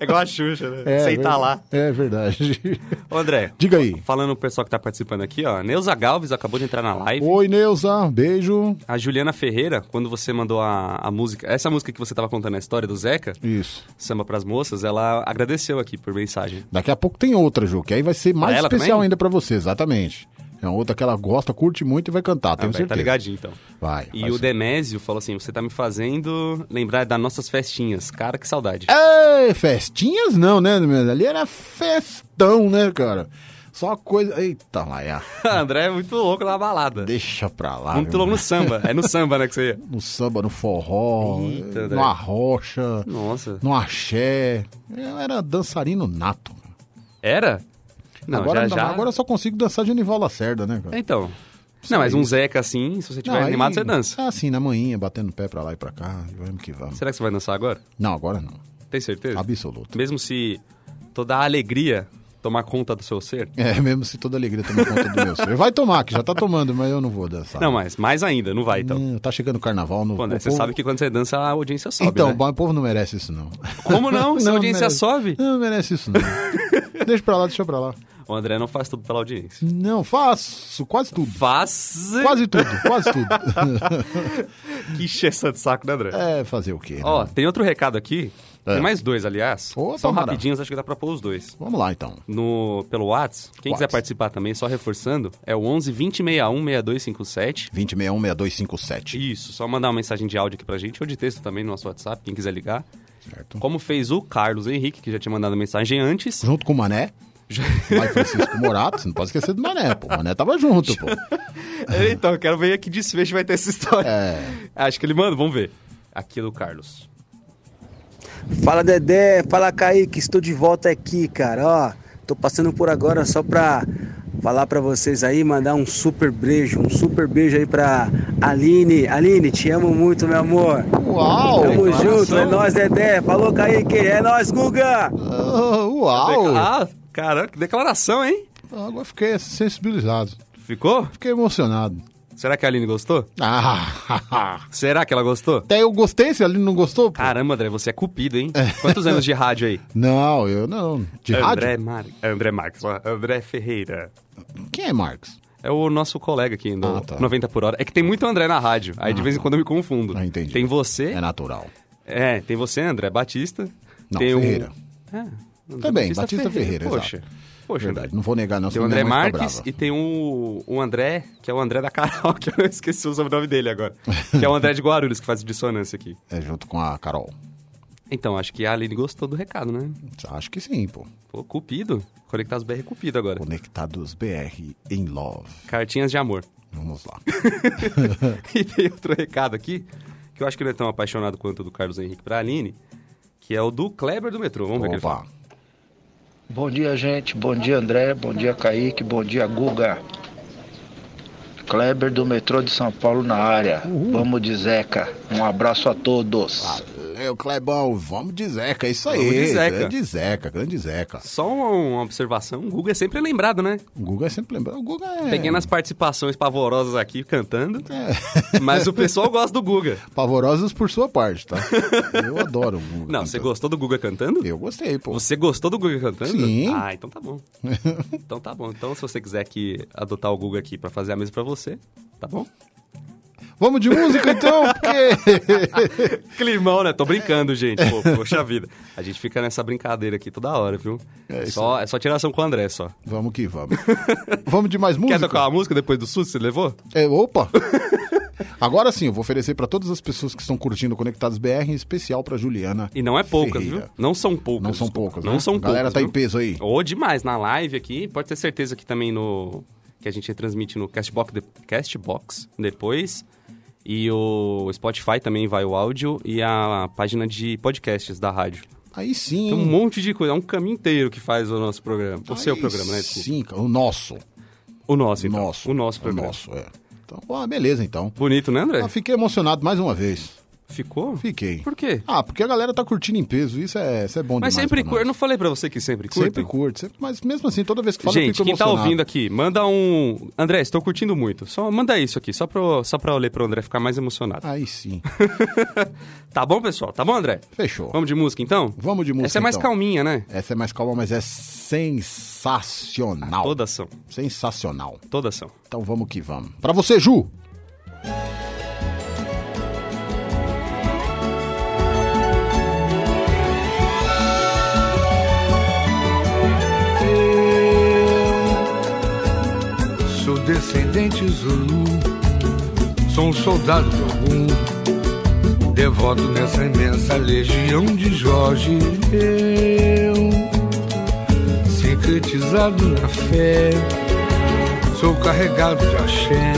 é igual a Xuxa, né? É, Sem tá lá. É verdade. Ô, André. Diga aí. Falando o pessoal que tá participando aqui, ó. Neuza Galves acabou de entrar na live. Oi, Neuza. Beijo. A Juliana Ferreira, quando você mandou a, a música, essa música que você tava contando a história do Zeca, Isso. Samba pras Moças, ela agradeceu aqui por mensagem. Daqui a pouco tem outra, Ju, que aí vai ser mais Pra especial ainda pra você, exatamente. É uma outra que ela gosta, curte muito e vai cantar, Ah, tenho tá certeza. ligadinho, então. Vai. E o ser. Demésio falou assim, você tá me fazendo lembrar das nossas festinhas. Cara, que saudade. É, festinhas não, né? meu? Ali era festão, né, cara? Só coisa. Eita, é. André é muito louco na balada. Deixa pra lá. muito louco no samba. É no samba, né, que você ia. No samba, no forró, Eita, André. no arrocha, Nossa. no axé. Eu era dançarino nato. Era? Não, agora, já, não, já... agora eu só consigo dançar Genival Lacerda, né, cara? Então. Não, mas um Zeca assim, se você tiver Não, aí- animado, você dança. Ah, assim, na manhinha, batendo o pé pra lá e pra cá. e Vamos que vamos. Será que você vai dançar agora? Não, agora não. Tem certeza? Absoluto. Mesmo se toda a alegria tomar conta do seu ser? É, mesmo se toda alegria tomar conta do meu ser. Vai tomar, que já tá tomando, mas eu não vou dançar. Não, mas mais ainda, não vai então. Hum, tá chegando o carnaval. No, Pô, né, você povo- sabe que quando você dança, a audiência sobe, Então, né? o povo não merece isso, não. Como não? Se a audiência merece. sobe? Não merece isso, não. deixa pra lá, deixa pra lá. O André não faz tudo pela audiência. Não, faço quase tudo. Faz... Quase tudo, quase tudo. Que encheção de saco, né, André? é, fazer o quê? né? Ó, tem outro recado aqui. É. Tem mais dois, aliás. Opa, São rapidinhos, acho que dá pra pôr os dois. Vamos lá, então. No, pelo Whats, quem quiser Whats. participar também, só reforçando, é o 11 20 61 6257. 2061-6257. Isso, só mandar uma mensagem de áudio aqui pra gente, ou de texto também no nosso WhatsApp, quem quiser ligar. Certo. Como fez o Carlos Henrique, que já tinha mandado mensagem antes. Junto com o Mané. Lá em Francisco Morato, você não pode esquecer do Mané, pô. O Mané tava junto, pô. então, eu quero ver que desfecho vai ter essa história. É. Acho que ele manda, vamos ver. Aqui é do Carlos. Fala Dedé, fala Kaique, estou de volta aqui, cara. Ó, tô passando por agora só pra falar pra vocês aí, mandar um super beijo, um super beijo aí pra Aline. Aline, te amo muito, meu amor. Uau! Tamo junto, é nóis, Dedé. Falou, Kaique, é nóis, Guga. Ah, uau! Ah, caramba, que declaração, hein? Agora fiquei sensibilizado. Ficou? Fiquei emocionado. Será que a Aline gostou? Ah, Será que ela gostou? até eu gostei, se ali não gostou. pô. Caramba, André, você é cupido, hein? Quantos anos de rádio aí? Não, eu não. De André, rádio? Mar... André Marques, André Ferreira. Quem é Marcos? É o nosso colega aqui no Ah, tá. 90 por hora. É que tem muito André na rádio. Aí de vez em quando eu me confundo. Ah, entendi. Tem você. É natural. É, tem você, André Batista. Não, tem Ferreira. É, Também, Batista Ferreira, Poxa. exato. Poxa, Verdade, não vou negar, não. Tem o André Marques e tem o, o André, que é o André da Carol, que eu esqueci o sobrenome dele agora. que é o André de Guarulhos, que faz dissonância aqui. É junto com a Carol. Então, acho que a Aline gostou do recado, né? Acho que sim, pô. Pô, Cupido. Conectados BR Cupido agora. Conectados BR em Love. Cartinhas de amor. Vamos lá. e tem outro recado aqui, que eu acho que não é tão apaixonado quanto o do Carlos Henrique pra Aline, que é o do Kleber do metrô. Vamos ver o que ele fala. Bom dia, gente. Bom dia, André. Bom dia, Kaique. Bom dia, Guga. Kleber do metrô de São Paulo na área. Vamos de Zeca. Um abraço a todos. Valeu, Clebão. Vamos de Zeca, é isso aí. Vamos de Zeca. Grande Zeca, grande Zeca. Só uma, observação, o Guga é sempre lembrado, né? O Guga é sempre lembrado. O Guga é. Pequenas participações pavorosas aqui cantando, É. mas o pessoal gosta do Guga. Pavorosos por sua parte, tá? Eu adoro o Guga. Não, você cantando. gostou do Guga cantando? Eu gostei, pô. Você gostou do Guga cantando? Sim. Ah, então tá bom. então tá bom. Então se você quiser aqui adotar o Guga aqui pra fazer a mesa pra você, tá bom? Vamos de música então, porque. Climão, né? Tô brincando, gente. Pô, poxa vida. A gente fica nessa brincadeira aqui toda hora, viu? É isso só, é só tiração com o André, só. vamos que vamos. Vamos de mais música? Quer tocar uma música depois do susto que você levou? É, opa! Agora sim, eu vou oferecer pra todas as pessoas que estão curtindo Conectados BR, em especial pra Juliana. E não é poucas, Ferreira. viu? Não são poucas. Não são poucas, Não né? são A galera poucas. tá em viu? peso aí. Ou demais, na live aqui, pode ter certeza que também no... Que a gente transmite no Castbox, de- Castbox depois. E o Spotify também vai o áudio e a página de podcasts da rádio. Aí sim. Tem um monte de coisa, é um caminho inteiro que faz o nosso programa. O Aí seu programa, né? Sim, o nosso. O nosso, então. Nosso. O nosso O programa. nosso, é. Então, ah, beleza então. Bonito, né, André? Ah, fiquei emocionado mais uma vez. Ficou? Fiquei. Por quê? Ah, porque a galera tá curtindo em peso, isso é, isso é bom Mas demais. sempre pra curte. Eu não falei pra você que sempre curte? Sempre curte, sempre- mas mesmo assim, toda vez que fala eu Gente, fico quem tá emocionado. ouvindo aqui, manda um. André, estou curtindo muito. Só manda isso aqui, só pra, eu- só pra eu ler pro André ficar mais emocionado. Aí sim. Tá bom, pessoal? Tá bom, André? Fechou. Vamos de música então? Vamos de música. Essa é mais então. calminha, né? Essa é mais calma, mas é sensacional. Todas são. Sensacional. Todas são. Então vamos que vamos. Pra você, Ju. Descendente Zulu, sou um soldado de algum, devoto nessa imensa legião de Jorge. Eu, sincretizado na fé, sou carregado de axé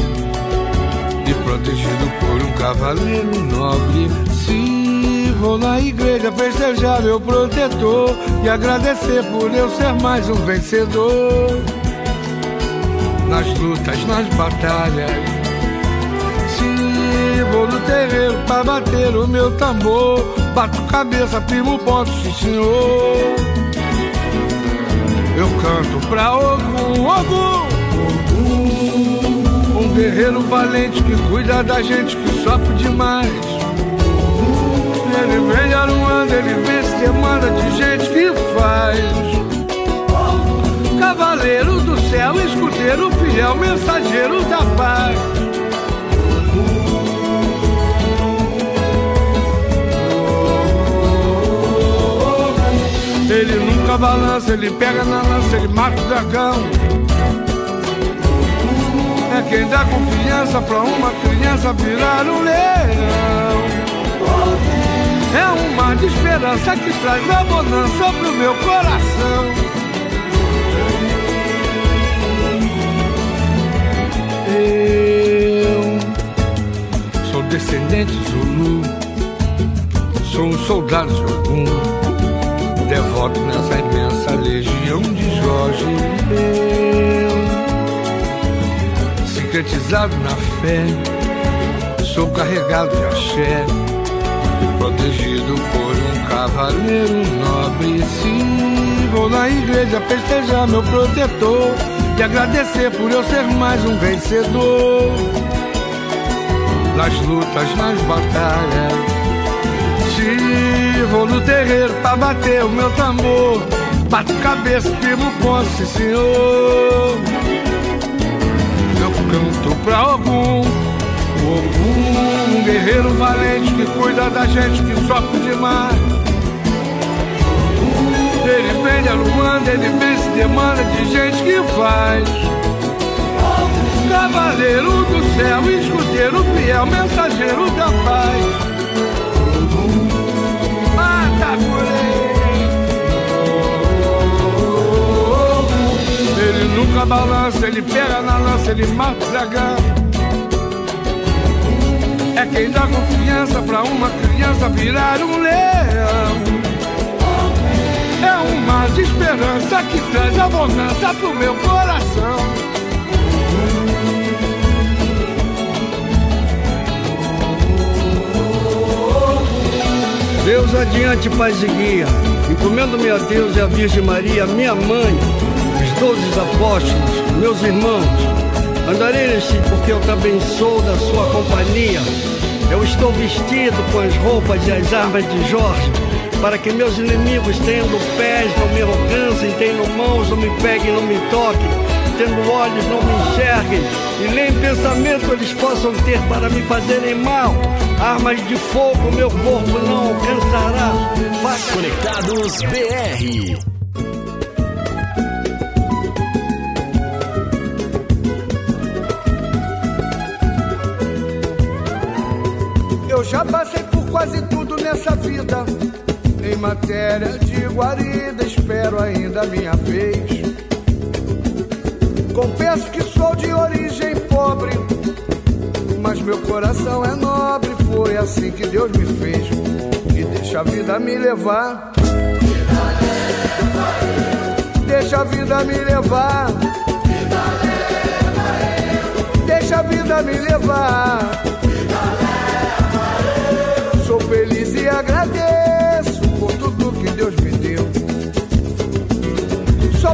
e protegido por um cavaleiro nobre. Se vou na igreja festejar meu protetor e agradecer por eu ser mais um vencedor nas lutas, nas batalhas. Se vou no terreiro pra bater o meu tambor, bato cabeça, firmo ponto, sim senhor. Eu canto pra Ogum, Ogum, um guerreiro valente que cuida da gente que sofre demais. Ele vem de Aruanda, ele vence demanda de gente que faz. Cavaleiro do céu, escudeiro fiel, mensageiro da paz. Ele nunca balança, ele pega na lança, ele mata o dragão. É quem dá confiança pra uma criança virar um leão. É um mar de esperança que traz a bonança pro meu coração. Eu sou descendente Zulu, sou um soldado de devoto nessa imensa legião de Jorge. meu. Sincretizado na fé, sou carregado de axé, protegido por um cavaleiro nobre. Se vou na igreja festejar meu protetor e agradecer por eu ser mais um vencedor. Nas lutas, nas batalhas se vou no terreiro pra bater o meu tambor. Bato cabeça, ponto, sim senhor. Eu canto pra algum, algum um guerreiro valente que cuida da gente que sofre demais. Ele vem de Aruanda, ele vem se demanda de gente que faz. Cavaleiro do céu, escuteiro fiel, mensageiro da paz. Ele nunca balança, ele pega na lança, ele mata o dragão. É quem dá confiança pra uma criança virar um leão. Mar de esperança que traz abundância pro meu coração. Deus adiante, paz e guia. Encomendo-me a Deus e a Virgem Maria, minha mãe, os doze apóstolos, meus irmãos. Andarei neste porque eu também sou da sua companhia. Eu estou vestido com as roupas e as armas de Jorge, para que meus inimigos, tendo pés, não me alcancem, tendo mãos, não me peguem, não me toquem tendo olhos não me enxerguem, e nem pensamento eles possam ter para me fazerem mal. Armas de fogo meu corpo não alcançará. Conectados BR. Eu já Em matéria de guarida, espero ainda minha vez. Confesso que sou de origem pobre, mas meu coração é nobre. Foi assim que Deus me fez. E deixa a vida me levar. Deixa a vida me levar. Deixa a vida me levar.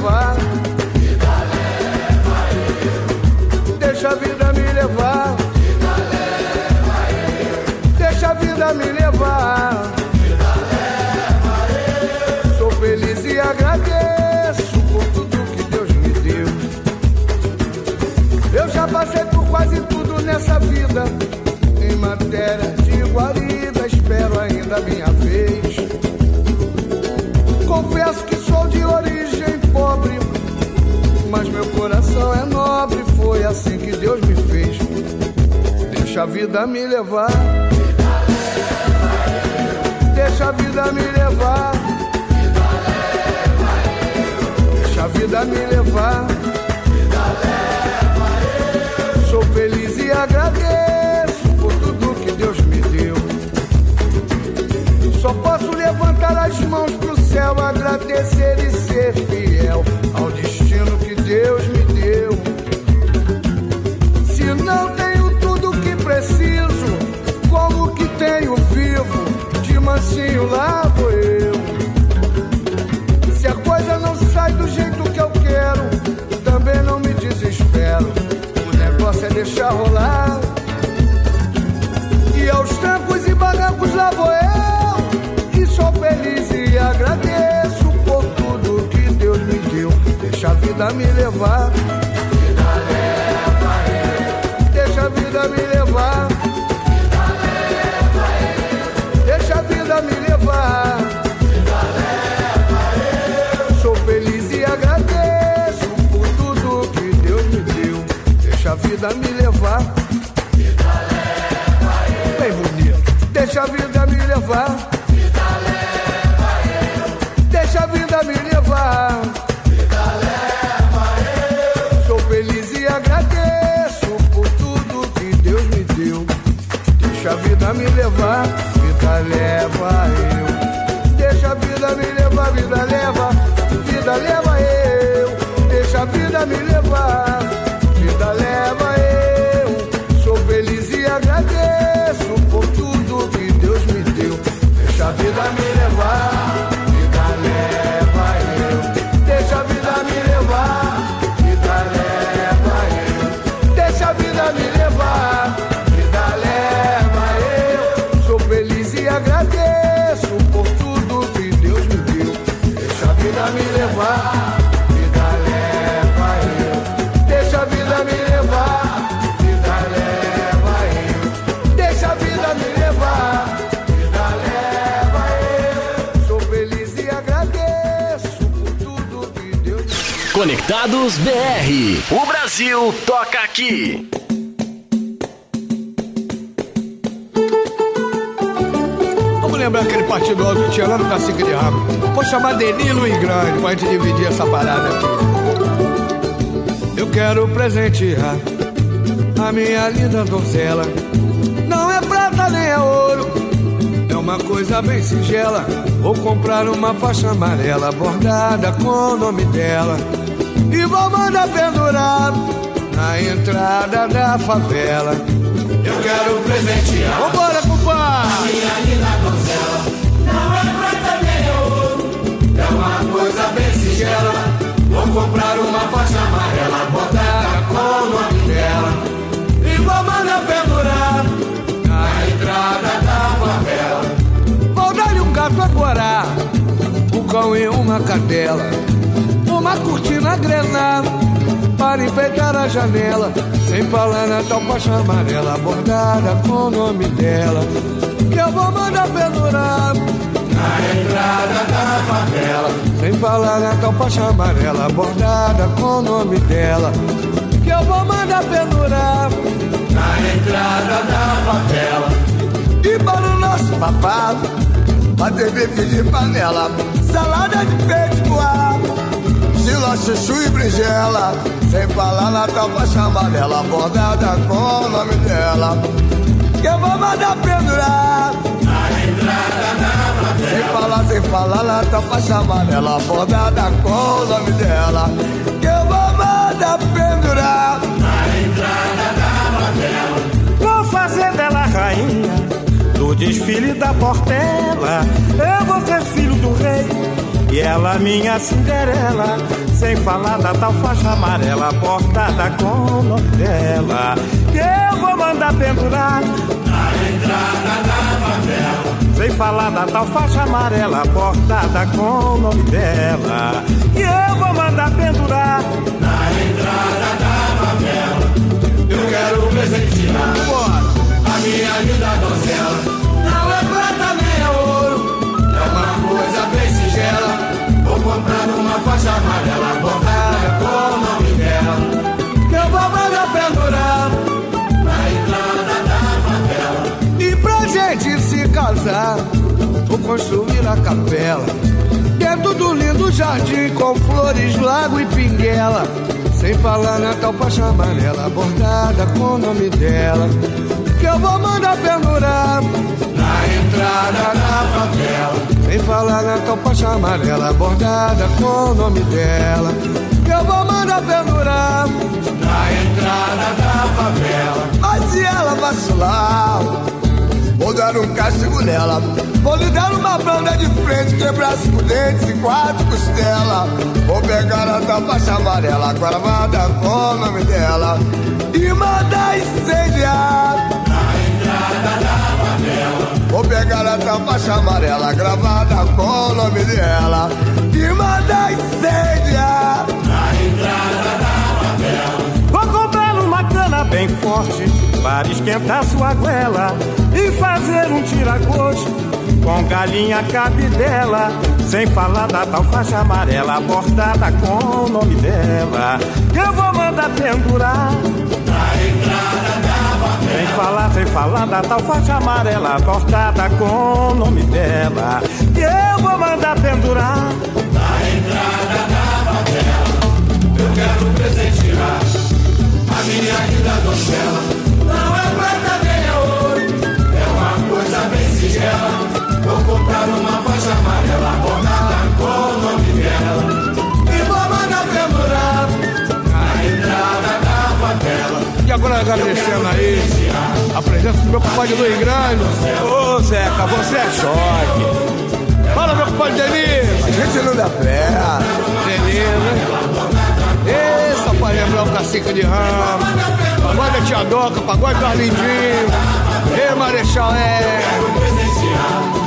levar. Deixa a vida me levar. Deixa a vida me levar. Coração é nobre. Foi assim que Deus me fez. Deixa a vida me levar. Deixa a vida me levar. Deixa a vida me levar. Vida me levar. Deixa a vida me levar. Linda donzela. Não é prata nem é ouro, é uma coisa bem singela. Vou comprar uma faixa amarela bordada com o nome dela. E vou mandar pendurar na entrada da favela. Eu quero presentear. Vambora, compadre! Minha linda donzela, não é prata nem é ouro, é uma coisa bem singela. Vou comprar uma faixa amarela bordada com o nome dela pendurar na entrada da favela. Vou dar-lhe um gato agora, um cão e uma cadela, uma cortina grená para enfeitar a janela, sem falar na tal faixa amarela bordada com o nome dela, que eu vou mandar pendurar Na entrada da favela, sem falar na tal faixa amarela bordada com o nome dela, que eu vou mandar pendurar entrada da favela. E para o nosso papado, bater bife de panela, salada de peito coado, sila, chuchu e brinjela, sem falar na tal faixa amarela, bordada com o nome dela, que eu vou mandar pendurar. Na entrada da favela, Sem falar, sem falar na tal faixa amarela, bordada com o nome dela, que eu vou mandar pendurar. Do desfile da Portela. Eu vou ser filho do rei e ela minha Cinderela. Sem falar da tal faixa amarela bordada com dela. Que eu vou mandar pendurar Na entrada da favela, Sem falar da tal faixa amarela bordada com o nome dela. Que eu vou mandar pendurar na entrada da favela. Eu quero presentear a minha linda donzela. Não é prata nem é ouro, é uma coisa bem singela. Vou comprar uma faixa amarela bordada com o nome dela. Que eu vou mandar pendurar na entrada da favela. E pra gente se casar, vou construir a capela dentro do lindo jardim com flores, lago e pinguela. Sem falar na tal faixa amarela bordada com o nome dela, que eu vou mandar pendurar. Na entrada da favela, Sem falar na tal faixa amarela bordada com o nome dela, que eu vou mandar pendurar. na entrada da favela. Mas se ela vacilar, vou dar um castigo nela. Vou lhe dar uma banda de frente, quebrar cinco dentes e quatro costelas. Vou pegar a faixa amarela, gravada com o nome dela. E mandar incendiar. Vou pegar a da faixa amarela, gravada com o nome dela. E mandar incendiar. na entrada da favela. Vou comprar uma cana bem forte para esquentar sua goela e fazer um tira-gosto com galinha cabidela. Sem falar da tal faixa amarela bordada com o nome dela. Eu vou mandar pendurar falar, sem falar da tal faixa amarela cortada com o nome dela. Que eu vou mandar pendurar. Na entrada da favela, eu quero presentear a minha linda donzela. Não é prata nem é ouro, é uma coisa bem singela. Vou comprar uma faixa amarela bordada com o nome dela. E vou mandar pendurar na entrada da favela. E agora agradecendo aí a presença do meu compadre Luiz Grande. Ô Zeca, você é choque. Fala, meu compadre Denis. A gente não dá pé. Beleza. Essa pra lembrar o cacique de ramo. Pagode da Tia Doca, pagode do Arlindinho. Ei, Marechal, é.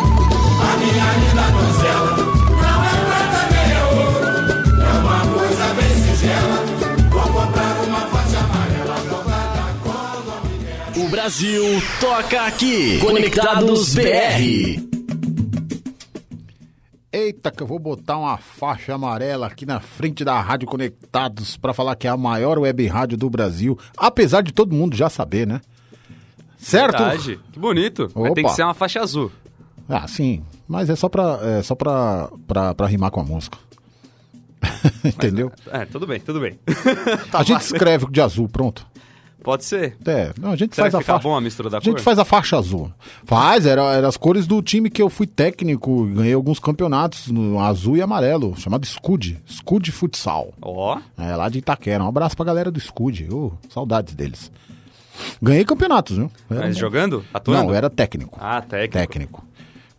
Brasil toca aqui. Conectados BR. Eita, que eu vou botar uma faixa amarela aqui na frente da Rádio Conectados pra falar que é a maior web rádio do Brasil, apesar de todo mundo já saber, né? Certo? Verdade. Que bonito. Mas tem que ser uma faixa azul. Ah, sim. Mas é só pra, é só pra, pra, pra rimar com a música. Entendeu? É, tudo bem, tudo bem. a gente escreve de azul, pronto. Pode ser. É, não, a gente Será faz que a fica faixa. bom a mistura da a gente cor? faz a faixa azul. Faz, era, era as cores do time que eu fui técnico, ganhei alguns campeonatos no azul e amarelo, chamado Scud, Scud Futsal. Ó. É, lá de Itaquera. Um abraço pra galera do Scud. Ô, saudades deles. Ganhei campeonatos, viu? Era Mas jogando? Atuando? Não, era técnico. Ah, técnico. Técnico.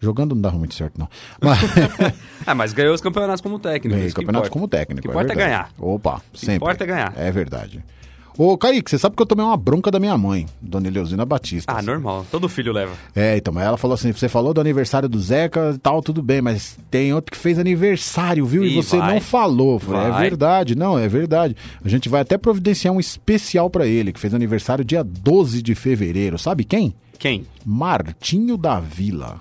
Jogando não dava muito certo, não. Mas Ah, mas ganhou os campeonatos como técnico. ganhei que campeonatos como técnico. O que importa é verdade. ganhar. Opa, sempre. importa é ganhar. É verdade. Ô, Kaique, você sabe que eu tomei uma bronca da minha mãe, Dona Eleusina Batista. Ah, normal. Todo filho leva. É, então, mas ela falou assim: você falou do aniversário do Zeca e tal, tudo bem, mas tem outro que fez aniversário, viu? E Ih, você vai. não falou. Falei, é verdade, não, é verdade. A gente vai até providenciar um especial pra ele, que fez aniversário dia 12 de fevereiro. Sabe quem? Quem? Martinho da Vila.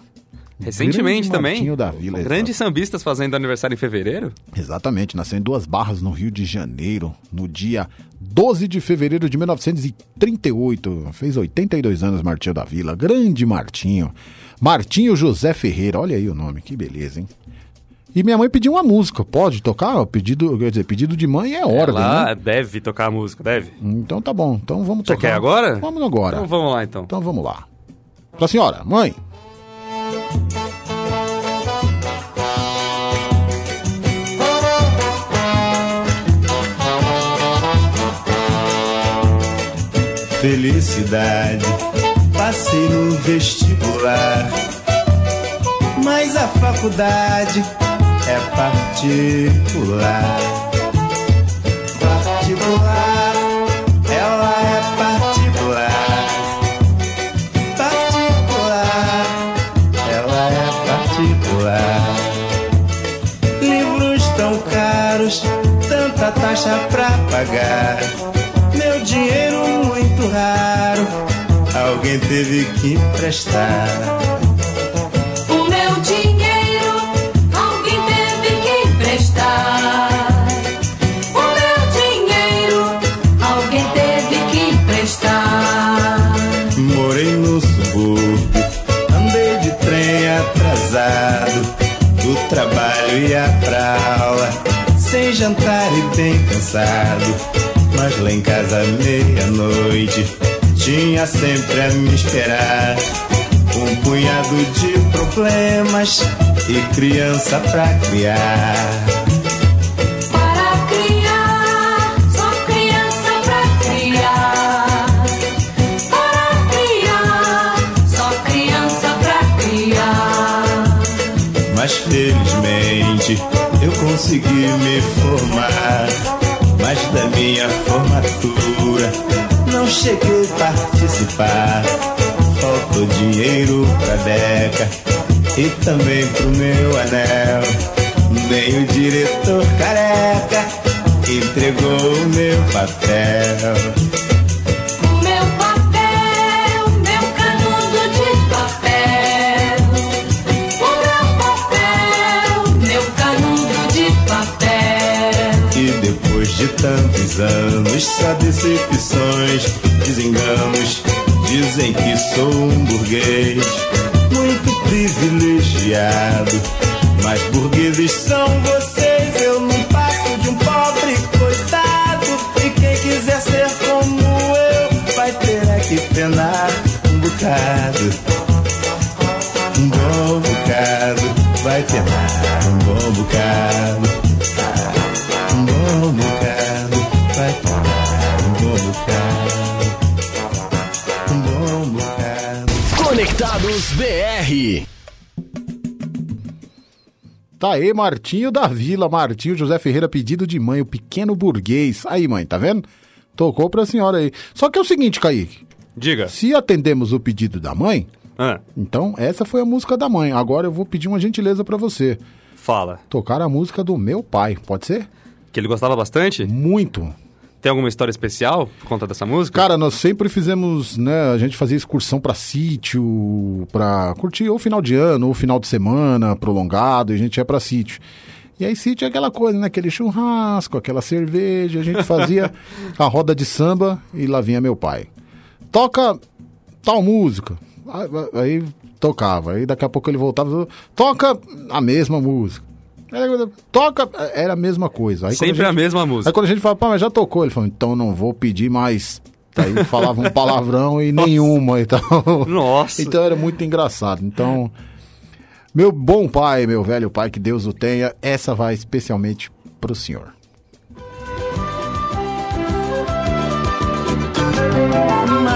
Recentemente Grande também. Martinho da Vila. Grandes sambistas fazendo aniversário em fevereiro? Exatamente, nasceu em Duas Barras, no Rio de Janeiro, no dia 12 de fevereiro de 1938. Fez 82 anos, Martinho da Vila. Grande Martinho. Martinho José Ferreira, olha aí o nome, que beleza, hein? E minha mãe pediu uma música, pode tocar? O Pedido, quer dizer, pedido de mãe é ordem, Ela né? deve tocar a música, deve. Então tá bom, então vamos Você tocar. quer agora? Vamos agora. Então vamos lá, então. Então vamos lá. Pra senhora, mãe. Felicidade, passei no vestibular. Mas a faculdade é particular. Teve que emprestar. O meu dinheiro alguém teve que emprestar. O meu dinheiro alguém teve que emprestar. Morei no subúrbio, andei de trem atrasado. Do trabalho ia pra aula, sem jantar e bem cansado. Mas lá em casa, meia-noite, tinha sempre a me esperar. Um punhado de problemas e criança pra criar. Para criar, só criança pra criar. Para criar, só criança pra criar. Mas felizmente eu consegui me formar. Mas da minha formatura não cheguei a participar. Faltou dinheiro pra beca e também pro meu anel. Nem o diretor careca entregou o meu papel. Tantos anos, só decepções, desenganos, Dizem que sou um burguês muito privilegiado. Mas burgueses são vocês, eu não passo de um pobre coitado. E quem quiser ser como eu, vai ter que penar um bocado. Um bom bocado, vai penar um bom bocado. Conectados BR. Tá aí, Martinho da Vila, Martinho José Ferreira, pedido de mãe, o pequeno burguês. Aí, mãe, tá vendo? Tocou pra senhora aí. Só que é o seguinte, Kaique. Diga. Se atendemos o pedido da mãe, Ah, então essa foi a música da mãe. Agora eu vou pedir uma gentileza pra você. fala. Tocar a música do meu pai, pode ser? Que ele gostava bastante? Muito. Tem alguma história especial por conta dessa música? Cara, nós sempre fizemos, né? A gente fazia excursão pra sítio, pra curtir ou final de ano, ou final de semana prolongado, e a gente ia pra sítio. E aí sítio é aquela coisa, né? Aquele churrasco, aquela cerveja, a gente fazia a roda de samba e lá vinha meu pai. Toca tal música. Aí, aí tocava, aí daqui a pouco ele voltava, toca a mesma música. Toca, era a mesma coisa. Aí, Sempre a, gente- mesma música. Aí quando a gente fala, pá, mas já tocou, ele falou, então não vou pedir mais. Aí falava um palavrão e nenhuma e tal. Nossa. Então era muito engraçado. Então, meu bom pai, meu velho pai, que Deus o tenha, essa vai especialmente pro senhor.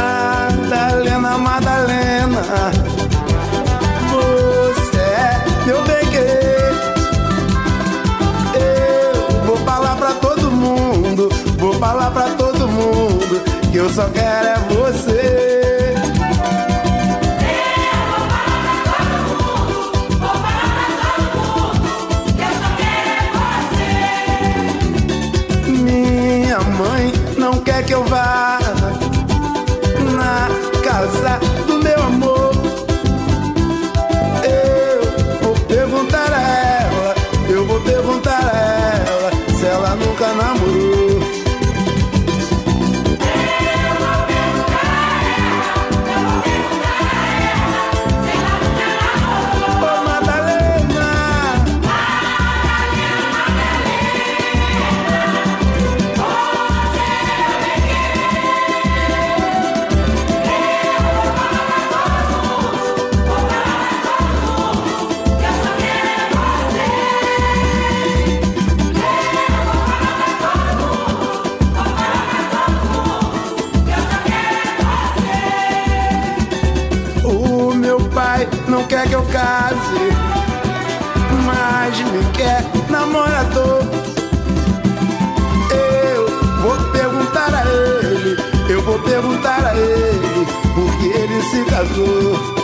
Madalena, Madalena, que eu só quero é você. Minha mãe não quer que eu vá quer que eu case, mas me quer namorador. Eu vou perguntar a ele, eu vou perguntar a ele, porque ele se casou.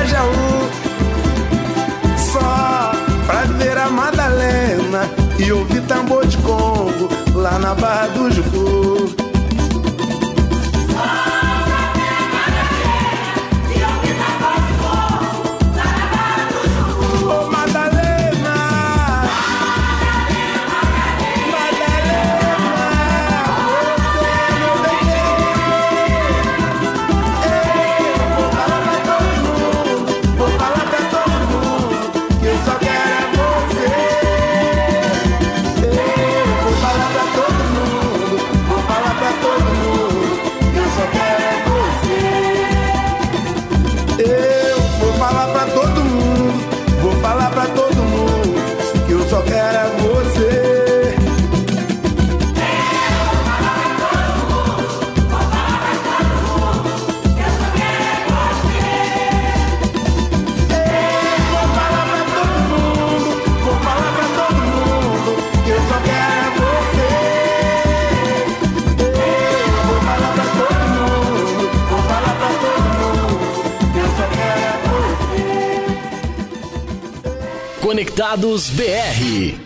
Grajaú, só pra ver a Madalena e ouvir tambor de Congo lá na Barra do Jucu. Conectados BR.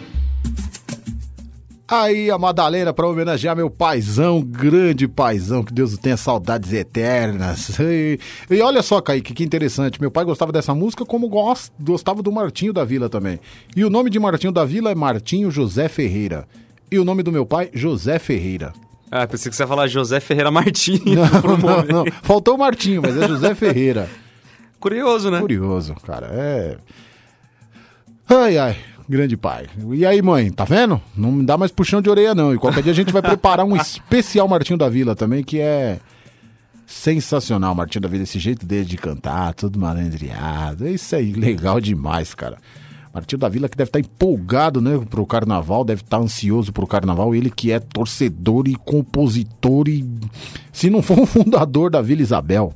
Aí a Madalena para homenagear meu paizão, grande paizão, que Deus o tenha saudades eternas. E, e olha só, Kaique, que interessante. Meu pai gostava dessa música como gost, gostava do Martinho da Vila também. E o nome de Martinho da Vila é Martinho José Ferreira. E o nome do meu pai, José Ferreira. Ah, pensei que você ia falar José Ferreira Martins. Não, não, não. Faltou o Martinho, mas é José Ferreira. Curioso, né? Curioso, cara. É. Ai, ai. Grande pai. E aí, mãe, tá vendo? Não me dá mais puxão de orelha, não. E qualquer dia a gente vai preparar um especial Martinho da Vila também, que é sensacional. Martinho da Vila, esse jeito dele de cantar, tudo malandreado. Isso aí, legal demais, cara. Martinho da Vila que deve estar empolgado, né, pro carnaval, deve estar ansioso pro carnaval. Ele que é torcedor e compositor e, se não for um fundador da Vila Isabel.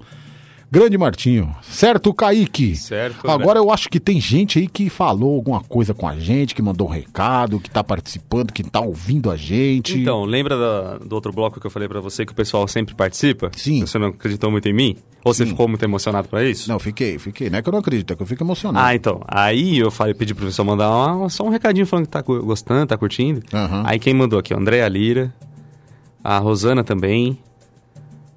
Grande Martinho. Certo, Kaique? Certo. Agora eu acho que tem gente aí que falou alguma coisa com a gente, que mandou um recado, que tá participando, que tá ouvindo a gente. Então, lembra da- do outro bloco que eu falei pra você que o pessoal sempre participa? Sim. Você não acreditou muito em mim? Ou você ficou muito emocionado pra isso? Não, fiquei, fiquei. Não é que eu não acredito, é que eu fico emocionado. Ah, então. Aí eu falei, pedi pro pessoal mandar uma- só um recadinho falando que tá gostando, tá curtindo. Aí quem mandou aqui? O Andréa Lira, a Rosana também,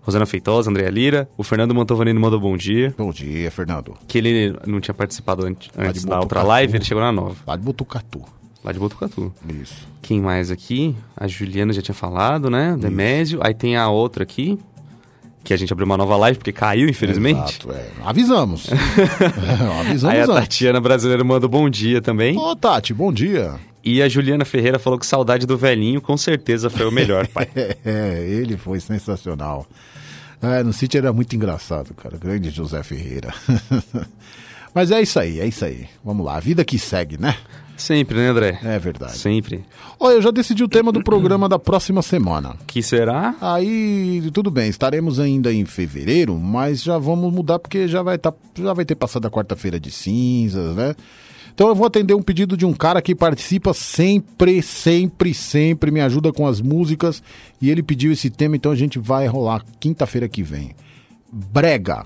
Rosana Feitosa, Andréa Lira, o Fernando Mantovani mandou bom dia. Bom dia, Fernando. Que ele não tinha participado antes, antes da outra live, ele chegou na nova. Lá de Botucatu. Lá de Botucatu. Isso. Quem mais aqui? A Juliana já tinha falado, né? Demésio. Aí tem a outra aqui, que a gente abriu uma nova live porque caiu, infelizmente. Exato, é. Avisamos. É, avisamos Aí a. Tatiana Brasileira mandou bom dia também. Ô, Tati, bom dia. E a Juliana Ferreira falou que saudade do velhinho com certeza foi o melhor, pai. É, ele foi sensacional. É, no sítio era muito engraçado, cara. Grande José Ferreira. Mas é isso aí, é isso aí. Vamos lá, a vida que segue, né? Sempre, né, André? É verdade. Sempre. Olha, eu já decidi o tema do programa da próxima semana. Que será? Aí, tudo bem, estaremos ainda em fevereiro, mas já vamos mudar porque já vai, tá, já vai ter passado a quarta-feira de cinzas, né? Então eu vou atender um pedido de um cara que participa sempre, sempre, sempre, me ajuda com as músicas e ele pediu esse tema, então a gente vai rolar quinta-feira que vem. Brega.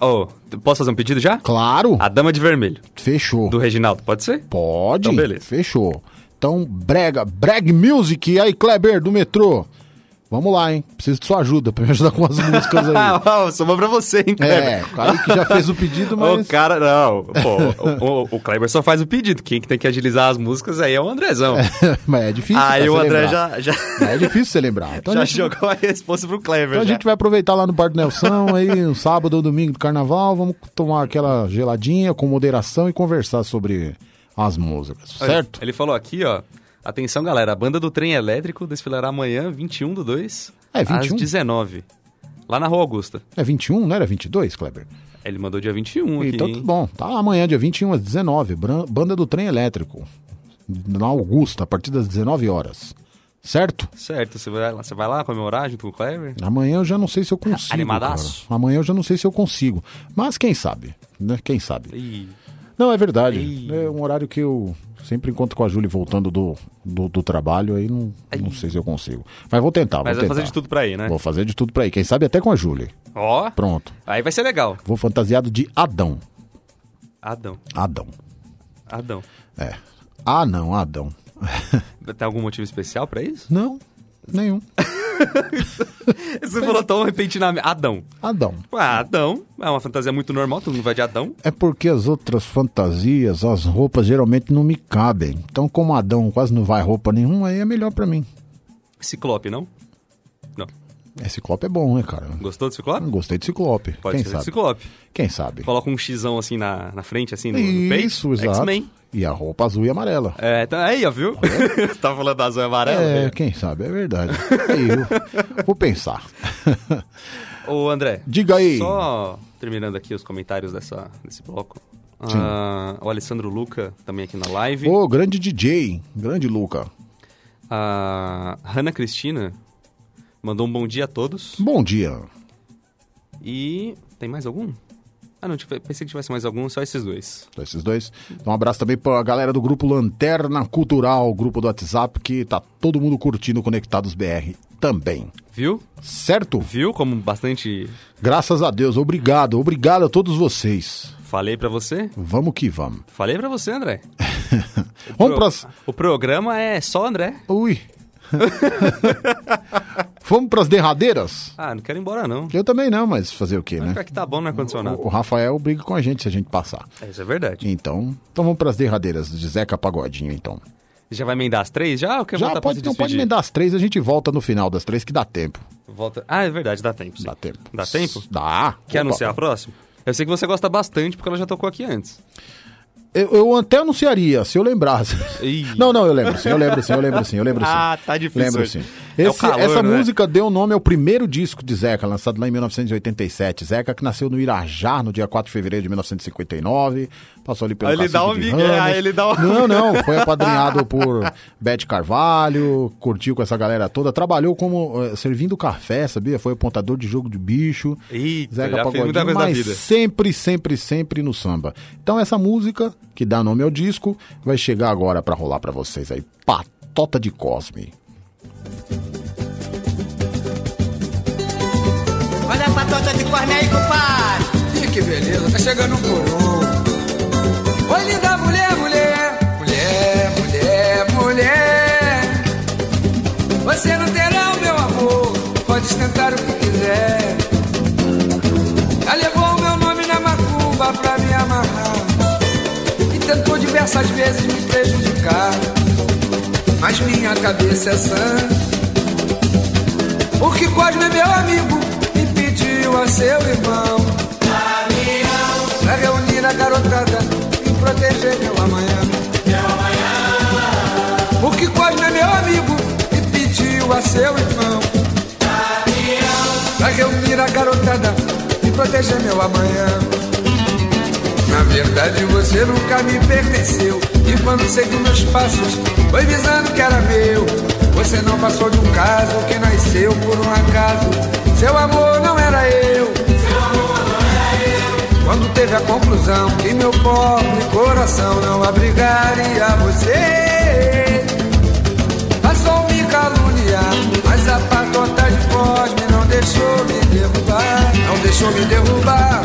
Oh, posso fazer um pedido já? Claro. A Dama de Vermelho. Fechou. Do Reginaldo, pode ser? Pode. Então, beleza. Fechou. Então, brega, breg music. E aí, Kleber, do metrô. Vamos lá, hein? Preciso de sua ajuda pra me ajudar com as músicas aí. Ah, Sobrou pra você, hein, Kleber? É, o cara que já fez o pedido, mas... O cara, não. Pô, o, o, o Kleber só faz o pedido. Quem que tem que agilizar as músicas aí é o Andrezão. mas é difícil. Aí o André já, já, É difícil você lembrar. Então, já a gente, jogou a resposta pro Kleber. então a já. gente vai aproveitar lá no Bar do Nelson, aí, um sábado ou domingo do carnaval, vamos tomar aquela geladinha com moderação e conversar sobre as músicas, certo? Ele falou aqui, ó. Atenção, galera. A banda do trem elétrico desfilará amanhã, 21 do 2, É, 21? às 19. Lá na Rua Augusta. É 21, não era 22, Kleber? Ele mandou dia 21 aqui. Então tá bom. Tá amanhã, dia 21 às 19, Bran- Banda do Trem Elétrico. Na Augusta, a partir das 19 horas. Certo? Certo, você vai, lá, você vai lá comemorar junto com o Kleber? Amanhã eu já não sei se eu consigo. Animadaço? cara. Amanhã eu já não sei se eu consigo. Mas quem sabe, né? Quem sabe. Ih, Não, é verdade. É um horário que eu sempre encontro com a Júlia voltando do, do, do trabalho, aí não, não sei se eu consigo. Mas vou tentar, Mas vou tentar. fazer de tudo pra ir, né? Vou fazer de tudo pra ir. Quem sabe até com a Júlia. Ó, Pronto. aí vai ser legal. Vou fantasiado de Adão. Adão. Adão. Adão. É. Ah, não, Adão. Tem algum motivo especial pra isso? Não, nenhum. Você falou tão repentinamente. Adão. Adão. Ah, Adão. É uma fantasia muito normal, todo mundo vai de Adão. É porque as outras fantasias, as roupas geralmente não me cabem. Então, como Adão quase não vai roupa nenhuma, aí é melhor pra mim. Ciclope? Não. É, Ciclope é bom, né, cara? Gostou do Ciclope? Gostei de Ciclope. Pode Quem ser sabe? Ciclope. Quem sabe? Coloca um xão assim na, na frente, assim, no, no peito. Isso, exato. X-Men. E a roupa azul e amarela. É, tá aí, ó, viu? Você tava falando da azul e amarela? é, velho? quem sabe, é verdade. Aí, eu vou pensar. Ô, André. Diga aí. Só terminando aqui os comentários dessa, desse bloco. Ah, o Alessandro Luca, também aqui na live. Ô, grande DJ, grande Luca. A Hanna Cristina mandou um bom dia a todos. Bom dia. E tem mais algum? Ah, não, pensei que tivesse mais algum, só esses dois. Só Esses dois. Então, um abraço também pra galera do grupo Lanterna Cultural, grupo do WhatsApp, que tá todo mundo curtindo Conectados BR também. Viu? Certo? Viu como bastante Graças a Deus, obrigado, obrigado a todos vocês. Falei pra você? Vamos que vamos. Falei pra você, André. Vamos Pro- pras... O programa é só André. Ui. Vamos pras derradeiras? Ah, não quero ir embora, não. Eu também não, mas fazer o quê, né? Ficar que tá bom no ar-condicionado. O Rafael briga com a gente se a gente passar. É, Isso é verdade. Então, então vamos pras derradeiras de Zeca Pagodinho, então. Já vai emendar as três? Já? Ou quer Já voltar pode, pra não se pode despedir? emendar as três, a gente volta no final das três, que dá tempo. Volta... Ah, é verdade, dá tempo. sim. Dá tempo. Dá tempo? Dá. Quer Opa. anunciar a próxima? Eu sei que você gosta bastante porque ela já tocou aqui antes. Eu, eu até anunciaria, se eu lembrasse. Não, não, eu lembro sim, eu lembro sim, eu lembro sim, eu lembro sim. Ah, tá difícil Lembro hoje. sim. É Esse- calor, essa né? música deu nome ao primeiro disco de Zeca, lançado lá em 1987. Zeca que nasceu no Irajá, no dia 4 de fevereiro de 1959. Passou ali pelo Aí ele dá um Ramos. aí ele dá um- Não, não, foi apadrinhado por Bete Carvalho, curtiu com essa galera toda, trabalhou como eh, servindo café, sabia? Foi apontador de jogo de bicho. Eita, Zeca já fez muita Pagodinho, mas vida. sempre, sempre, sempre no samba. Então essa música, que dá nome ao disco, vai chegar agora pra rolar pra vocês aí. Patota de Cosme. Olha a patota de corne aí, compadre. Ih, que beleza, tá chegando um por um. Oi, linda mulher, mulher. Mulher, mulher, mulher. Você não terá o meu amor, pode tentar o que quiser. Já levou o meu nome na macumba pra me amarrar. E tentou diversas vezes me prejudicar. Mas minha cabeça é sã. Porque Cosme é meu amigo e pediu a seu irmão Pra reunir a garotada proteger meu amanhã. Porque Cosme é meu amigo e pediu a seu irmão. Pra reunir a garotada e proteger meu amanhã. Na verdade você nunca me pertenceu. E quando seguiu meus passos Foi visando que era meu. Você não passou de um caso Que nasceu por um acaso. Seu amor não era eu Quando teve a conclusão Que meu pobre coração Não abrigaria você. Passou me caluniar Mas a patota de Cosme Não deixou me derrubar Não deixou me derrubar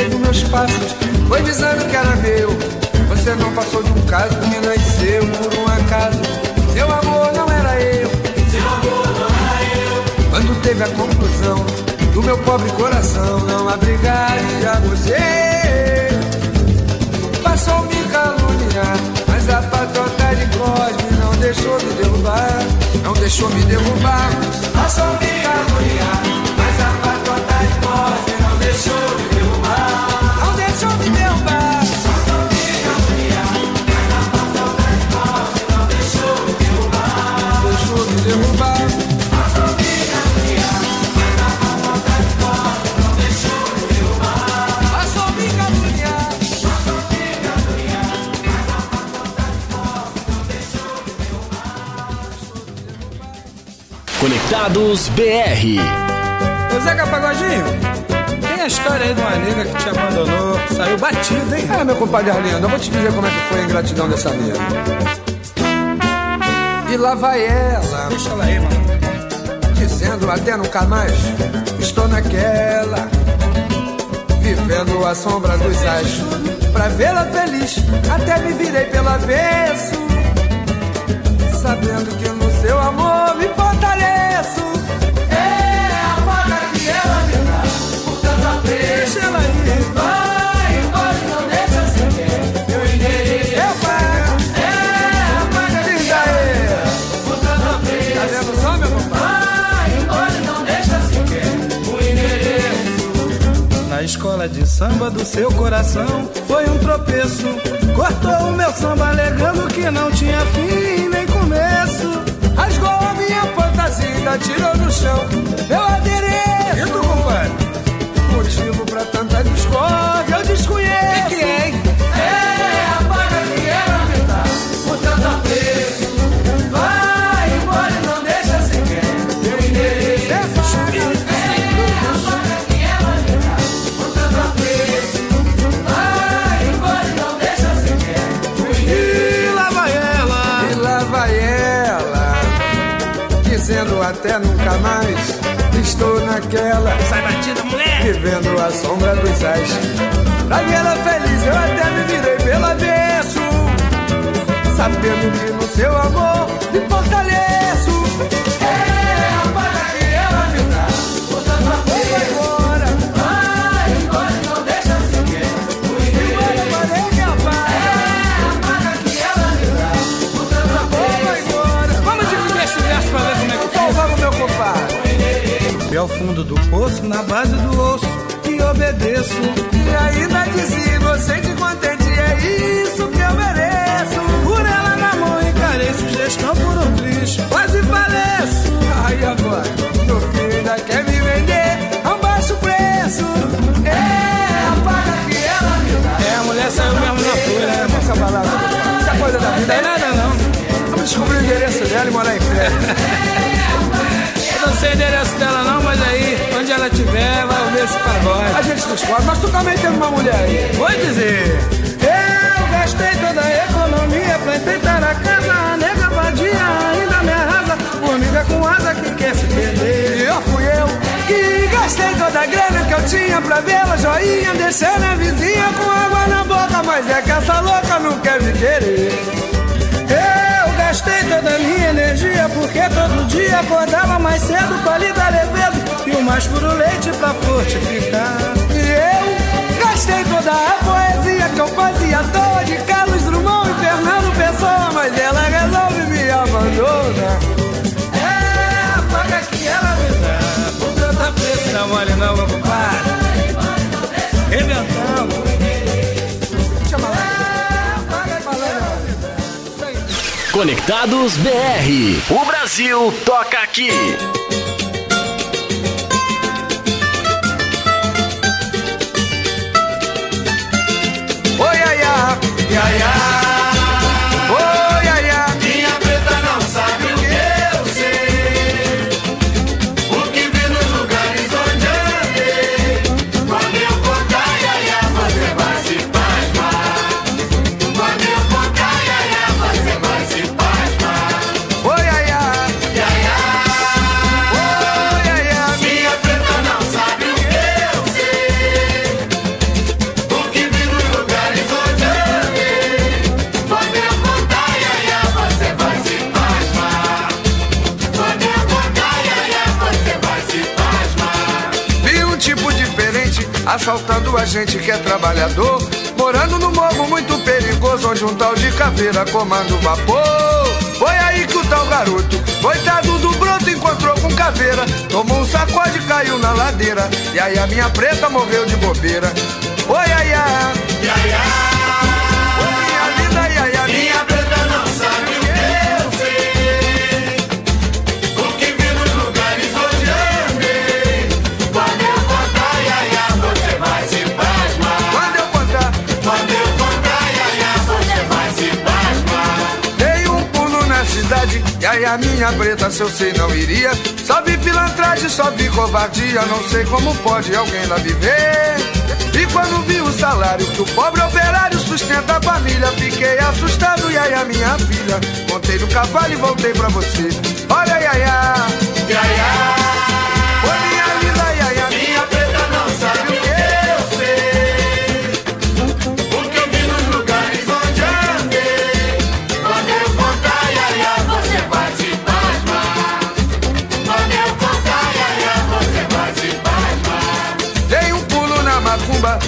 Seguiu meus passos. Foi dizendo que era meu Você não passou de um caso que nasceu por um acaso. Seu amor não era eu. Seu amor não era eu. Quando teve a conclusão Do meu pobre coração Não abrigaria você. Passou me caluniar Mas a patota de Cosme Não deixou me derrubar Não deixou me derrubar. Passou me caluniar Mas a patota de Cosme Conectados BR. Ô Zeca Pagodinho, tem a história aí de uma nega que te abandonou, saiu batido, hein? É, meu compadre Arlindo, eu vou te dizer como é que foi a ingratidão dessa nega. E lá vai ela, Deixa ela aí, mano. dizendo até nunca mais estou naquela, vivendo a sombra dos ais. Pra vê-la feliz, até me virei pelo avesso, sabendo que no seu amor me fortaleço. É a vaga que ela me dá, por tanto apreço. Deixa ela ir. Vai embora e não deixa sequer o Meu endereço. Eu pago. É a vaga que ela me dá, por tanto apreço. Tá vendo só, meu compadre? Vai embora e não deixa sequer. O endereço. Na escola de samba do seu coração foi um tropeço. Cortou o meu samba alegando que não tinha fim nem começo. Rasgou a minha fantasia, tirou no chão meu adereço. Naquela. Sai batida, mulher! Vivendo a sombra dos ais. Pra ver ela feliz, eu até me virei pelo avesso. Sabendo que no seu amor me fortaleço. Fundo do poço, na base do osso, e obedeço. E ainda dizia inocente e contente, é isso que eu mereço. Por ela na mão encarei sugestão por um triste, quase faleço. Aí agora, no fim ainda quer me vender a um baixo preço. É a paga que ela me dá. É, a mulher saiu mesmo na folha, né? Essa balada, essa coisa da Não vida. tem nada não. Vamos descobrir o endereço dela e morar em frente. Não sei o endereço dela não, mas aí, onde ela tiver, vai ouvir esse pagode. A gente descobre, mas tu também tem uma mulher aí. Vou dizer, eu gastei toda a economia pra enfeitar a casa, a nega vadia ainda me arrasa, formiga com asa que quer se perder. E eu fui eu que gastei toda a grana que eu tinha pra vê-la joinha, descendo a vizinha com água na boca, mas é que essa louca não quer me querer. Gastei toda a minha energia porque todo dia acordava mais cedo pra lhe dar levedo e o mais puro leite pra fortificar. E eu gastei toda a poesia que eu fazia à toa de Carlos Drummond e Fernando Pessoa, mas ela resolve me abandonar. É a paga que ela me dá, por tanta não mole não, compadre. Rebentamos. Conectados BR. O Brasil toca aqui. Oi, ai, ai, ai, ai. Assaltando a gente que é trabalhador. Morando no morro muito perigoso, onde um tal de caveira comanda o vapor. Foi aí que o tal garoto, coitado do broto, encontrou com caveira. Tomou um sacode e caiu na ladeira. E aí a minha preta morreu de bobeira. Oi, ai, ai. Iaia, Oi, a minha preta, se eu sei, não iria. Só vi pilantragem, só vi covardia. Não sei como pode alguém lá viver. E quando vi o salário que o pobre operário sustenta a família, fiquei assustado. E aí a minha filha, montei no cavalo e voltei pra você. Olha, Yaya, Iaia, Oi,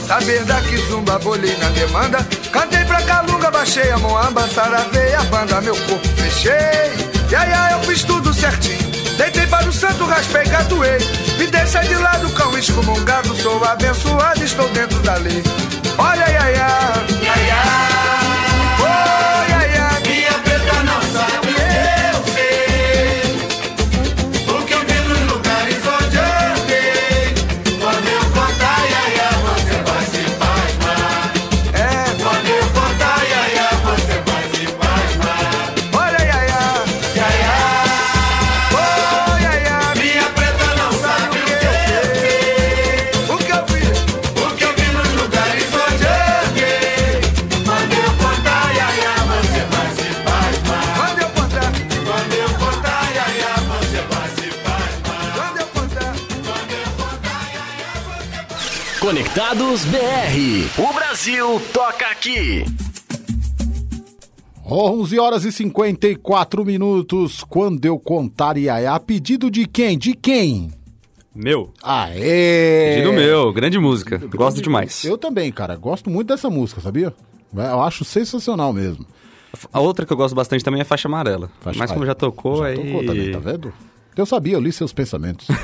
saber da kizumba, bolei na demanda. Cantei pra calunga, baixei a moamba, saravei a banda, meu corpo fechei. E aí, eu fiz tudo certinho. Deitei para o santo, raspei, catuei. Me deixa de lado, cão excomungado. Sou abençoado, estou dentro da lei. Olha, ia, ia. Oh, Conectados BR. O Brasil toca aqui. 11 horas e 54 minutos. Quando eu contar Iaiá, pedido de quem? De quem? Meu. Aê! Pedido meu, grande música. Gosto demais. Eu também, cara. Gosto muito dessa música, sabia? Eu acho sensacional mesmo. A outra que eu gosto bastante também é Faixa Amarela. Faixa- Mas como já tocou, Já aí... tocou também, tá vendo? Eu sabia, eu li seus pensamentos.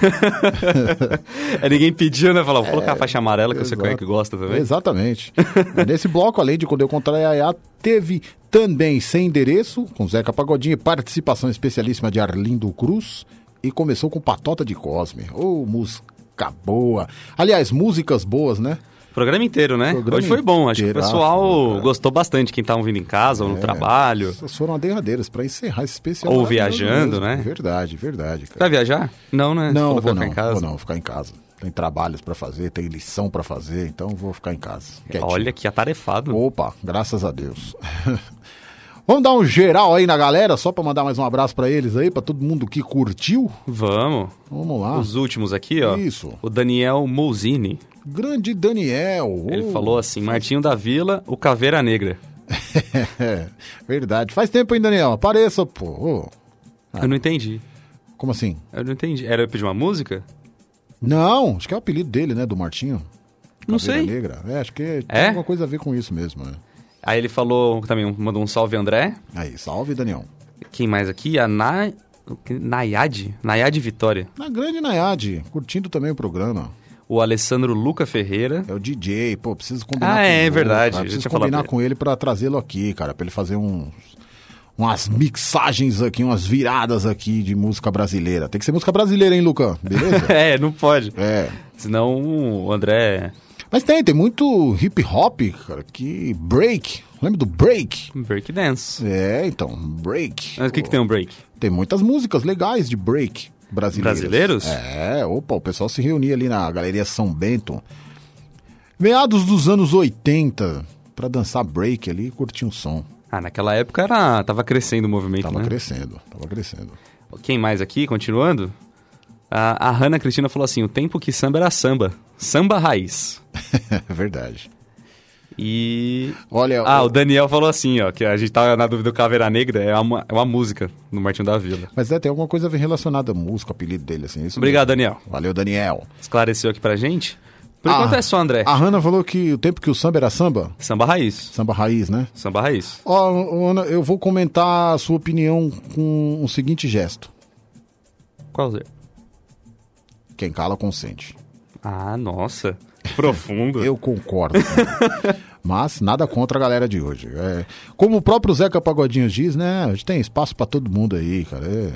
É, ninguém pediu, né? Falar, vou colocar a Faixa Amarela que você exato. conhece que gosta também. Exatamente. Nesse bloco, além de quando eu contar Iaiá, teve também Sem Endereço, com Zeca Pagodinho, e participação especialíssima de Arlindo Cruz. E começou com Patota de Cosme. Ô, música boa. Aliás, músicas boas, né? Programa inteiro, né? Programa Hoje foi bom. Acho que o pessoal cara. gostou bastante. Quem tava vindo em casa ou no É, trabalho. Foram as derradeiras pra encerrar esse especial. Ou viajando, mesmo. né? Verdade, verdade. Cara. Vai viajar? Não, né? Não, vou não, ficar em casa. vou não, vou ficar em casa. Tem trabalhos pra fazer, tem lição pra fazer, então vou ficar em casa. quietinho. Olha que atarefado. Opa, graças a Deus. Vamos dar um geral aí na galera, só pra mandar mais um abraço pra eles aí, pra todo mundo que curtiu. Vamos. Vamos lá. Os últimos aqui, ó. Isso. O Daniel Mouzini. Grande Daniel. Ele ô. falou assim: Martinho da Vila, o Caveira Negra. Verdade. Faz tempo, hein, Daniel? Apareça, pô. Ô, Eu não entendi. Como assim? Eu não entendi. Era eu pedir uma música? Não, acho que é o apelido dele, né, do Martinho. Não Caveira sei. Negra. É, acho que tem É? alguma coisa a ver com isso mesmo, né? Aí ele falou também, mandou um salve André. Aí, salve, Daniel. Quem mais aqui? A Na... Nayade? Nayade Vitória. Na grande Nayade, curtindo também o programa. O Alessandro Luca Ferreira. É o DJ, pô, preciso combinar Ah, com é, ele, verdade, cara. Preciso combinar com ele pra trazê-lo aqui, cara, pra ele fazer uns umas mixagens aqui, umas viradas aqui de música brasileira. Tem que ser música brasileira, hein, Lucão? Beleza? é, não pode. É. Senão o André. Mas tem, tem muito hip hop, cara, que break. Lembra do break? Breakdance. É, então, break. Mas o que, que tem um break? Tem muitas músicas legais de break brasileiras. Brasileiros? É, opa, o pessoal se reunia ali na Galeria São Bento. Meados dos anos 80, pra dançar break ali e curtir um som. Ah, naquela época era... tava crescendo o movimento, Tava né? crescendo, tava crescendo. Quem mais aqui, continuando? A, a Hanna Cristina falou assim: o tempo que samba era samba. Samba raiz. É verdade. E. Olha. Ah, o Daniel falou assim, ó, que a gente tava na dúvida do Caveira Negra, é uma, é uma música no Martinho da Vila. Mas é, tem alguma coisa relacionada à música, o apelido dele, assim. Isso Obrigado, mesmo. Daniel. Valeu, Daniel. Esclareceu aqui pra gente. Por Ah, enquanto é só, André. A Hanna falou que o tempo que o samba era samba. Samba raiz. Samba raiz, né? Samba raiz. Ó, ô, Ana, eu vou comentar a sua opinião com o seguinte gesto. Qual é? Quem cala, consente. Ah, nossa. Profundo. Eu concordo. Mas nada contra a galera de hoje. É, como o próprio Zeca Pagodinho diz, né? A gente tem espaço pra todo mundo aí, cara. É,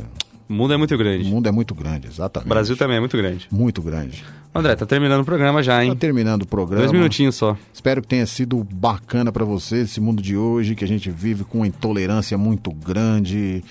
O mundo é muito o grande. mundo é muito grande, O exatamente. Brasil também é muito grande. Muito grande. André, tá terminando o programa já, Tá hein? terminando o programa. Dois minutinhos só. Espero que tenha sido bacana pra você esse mundo de hoje, que a gente vive com uma intolerância muito grande.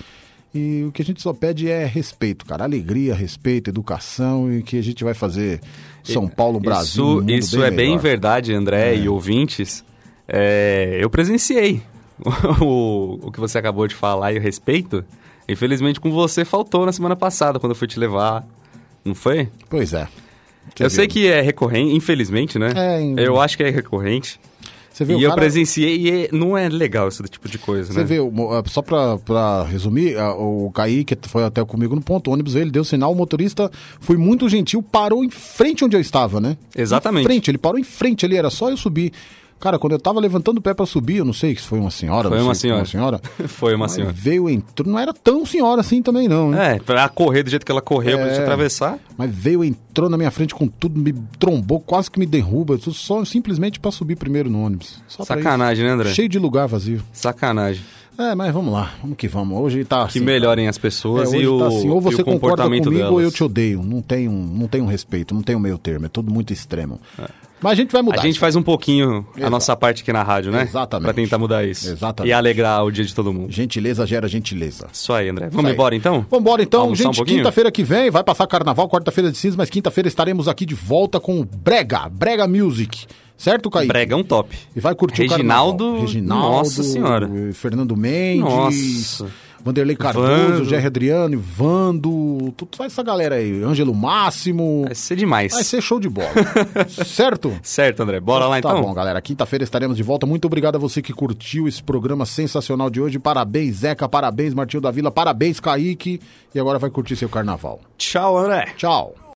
E o que a gente só pede é respeito, cara. Alegria, respeito, educação e que a gente vai fazer São Paulo, Brasil. um Isso, mundo isso é bem melhor. verdade, André e ouvintes. É, eu presenciei o, o que você acabou de falar e o respeito. Infelizmente, com você faltou na semana passada, quando eu fui te levar. Não foi? Pois é. Você eu viu? sei que é recorrente, infelizmente, né? É, em- Eu acho que é recorrente. Você vê, e o eu cara- presenciei e é- não é legal esse tipo de coisa, Você né? vê, o- ah, só pra, pra resumir, ah, o Kaique foi até comigo no ponto ônibus, ele deu sinal, o motorista foi muito gentil, parou em frente onde eu estava, né? Exatamente. Em frente, ele parou em frente ali, era só eu subir. Cara, quando eu tava levantando o pé pra subir, eu não sei se foi uma senhora. Foi uma sei se senhora. Foi uma senhora. Veio, entrou, não era tão senhora assim também não, né? É, pra correr do jeito que ela correu, pra É. gente atravessar. Mas veio, entrou na minha frente com tudo, me trombou, quase que me derruba, só simplesmente pra subir primeiro no ônibus. Só pra Sacanagem, né, André? Cheio de lugar vazio. Sacanagem. É, mas vamos lá, vamos que vamos. Hoje tá Que assim. melhorem as pessoas É, e hoje o, tá assim, ou o você comportamento comigo delas. ou eu te odeio. Não tem um, não tem um respeito, não tem um meio termo, é tudo muito extremo. Mas a gente vai mudar. A gente faz um pouquinho a Exato. nossa parte aqui na rádio, né? Exatamente. Pra tentar mudar isso. Exatamente. E alegrar o dia de todo mundo. Gentileza gera gentileza. Isso aí, André. Vamos aí. embora então? Vambora então, Almoçar um gente. pouquinho? Quinta-feira que vem vai passar carnaval, quarta-feira de cinza, mas quinta-feira estaremos aqui de volta com o Brega, Brega Music. Certo, Kaique? Brega é um top. E vai curtir Reginaldo, o carnaval. Reginaldo. nossa senhora. Fernando Mendes. Nossa. Vanderlei Cardoso. Jerry Adriano, Vando, tudo faz essa galera aí. Ângelo Máximo. Vai ser demais. Vai ser show de bola. certo? Certo, André. Bora lá Tá então? bom, galera. Quinta-feira estaremos de volta. Muito obrigado a você que curtiu esse programa sensacional de hoje. Parabéns, Zeca. Parabéns, Martinho da Vila. Parabéns, Kaique. E agora vai curtir seu carnaval. Tchau, André. Tchau.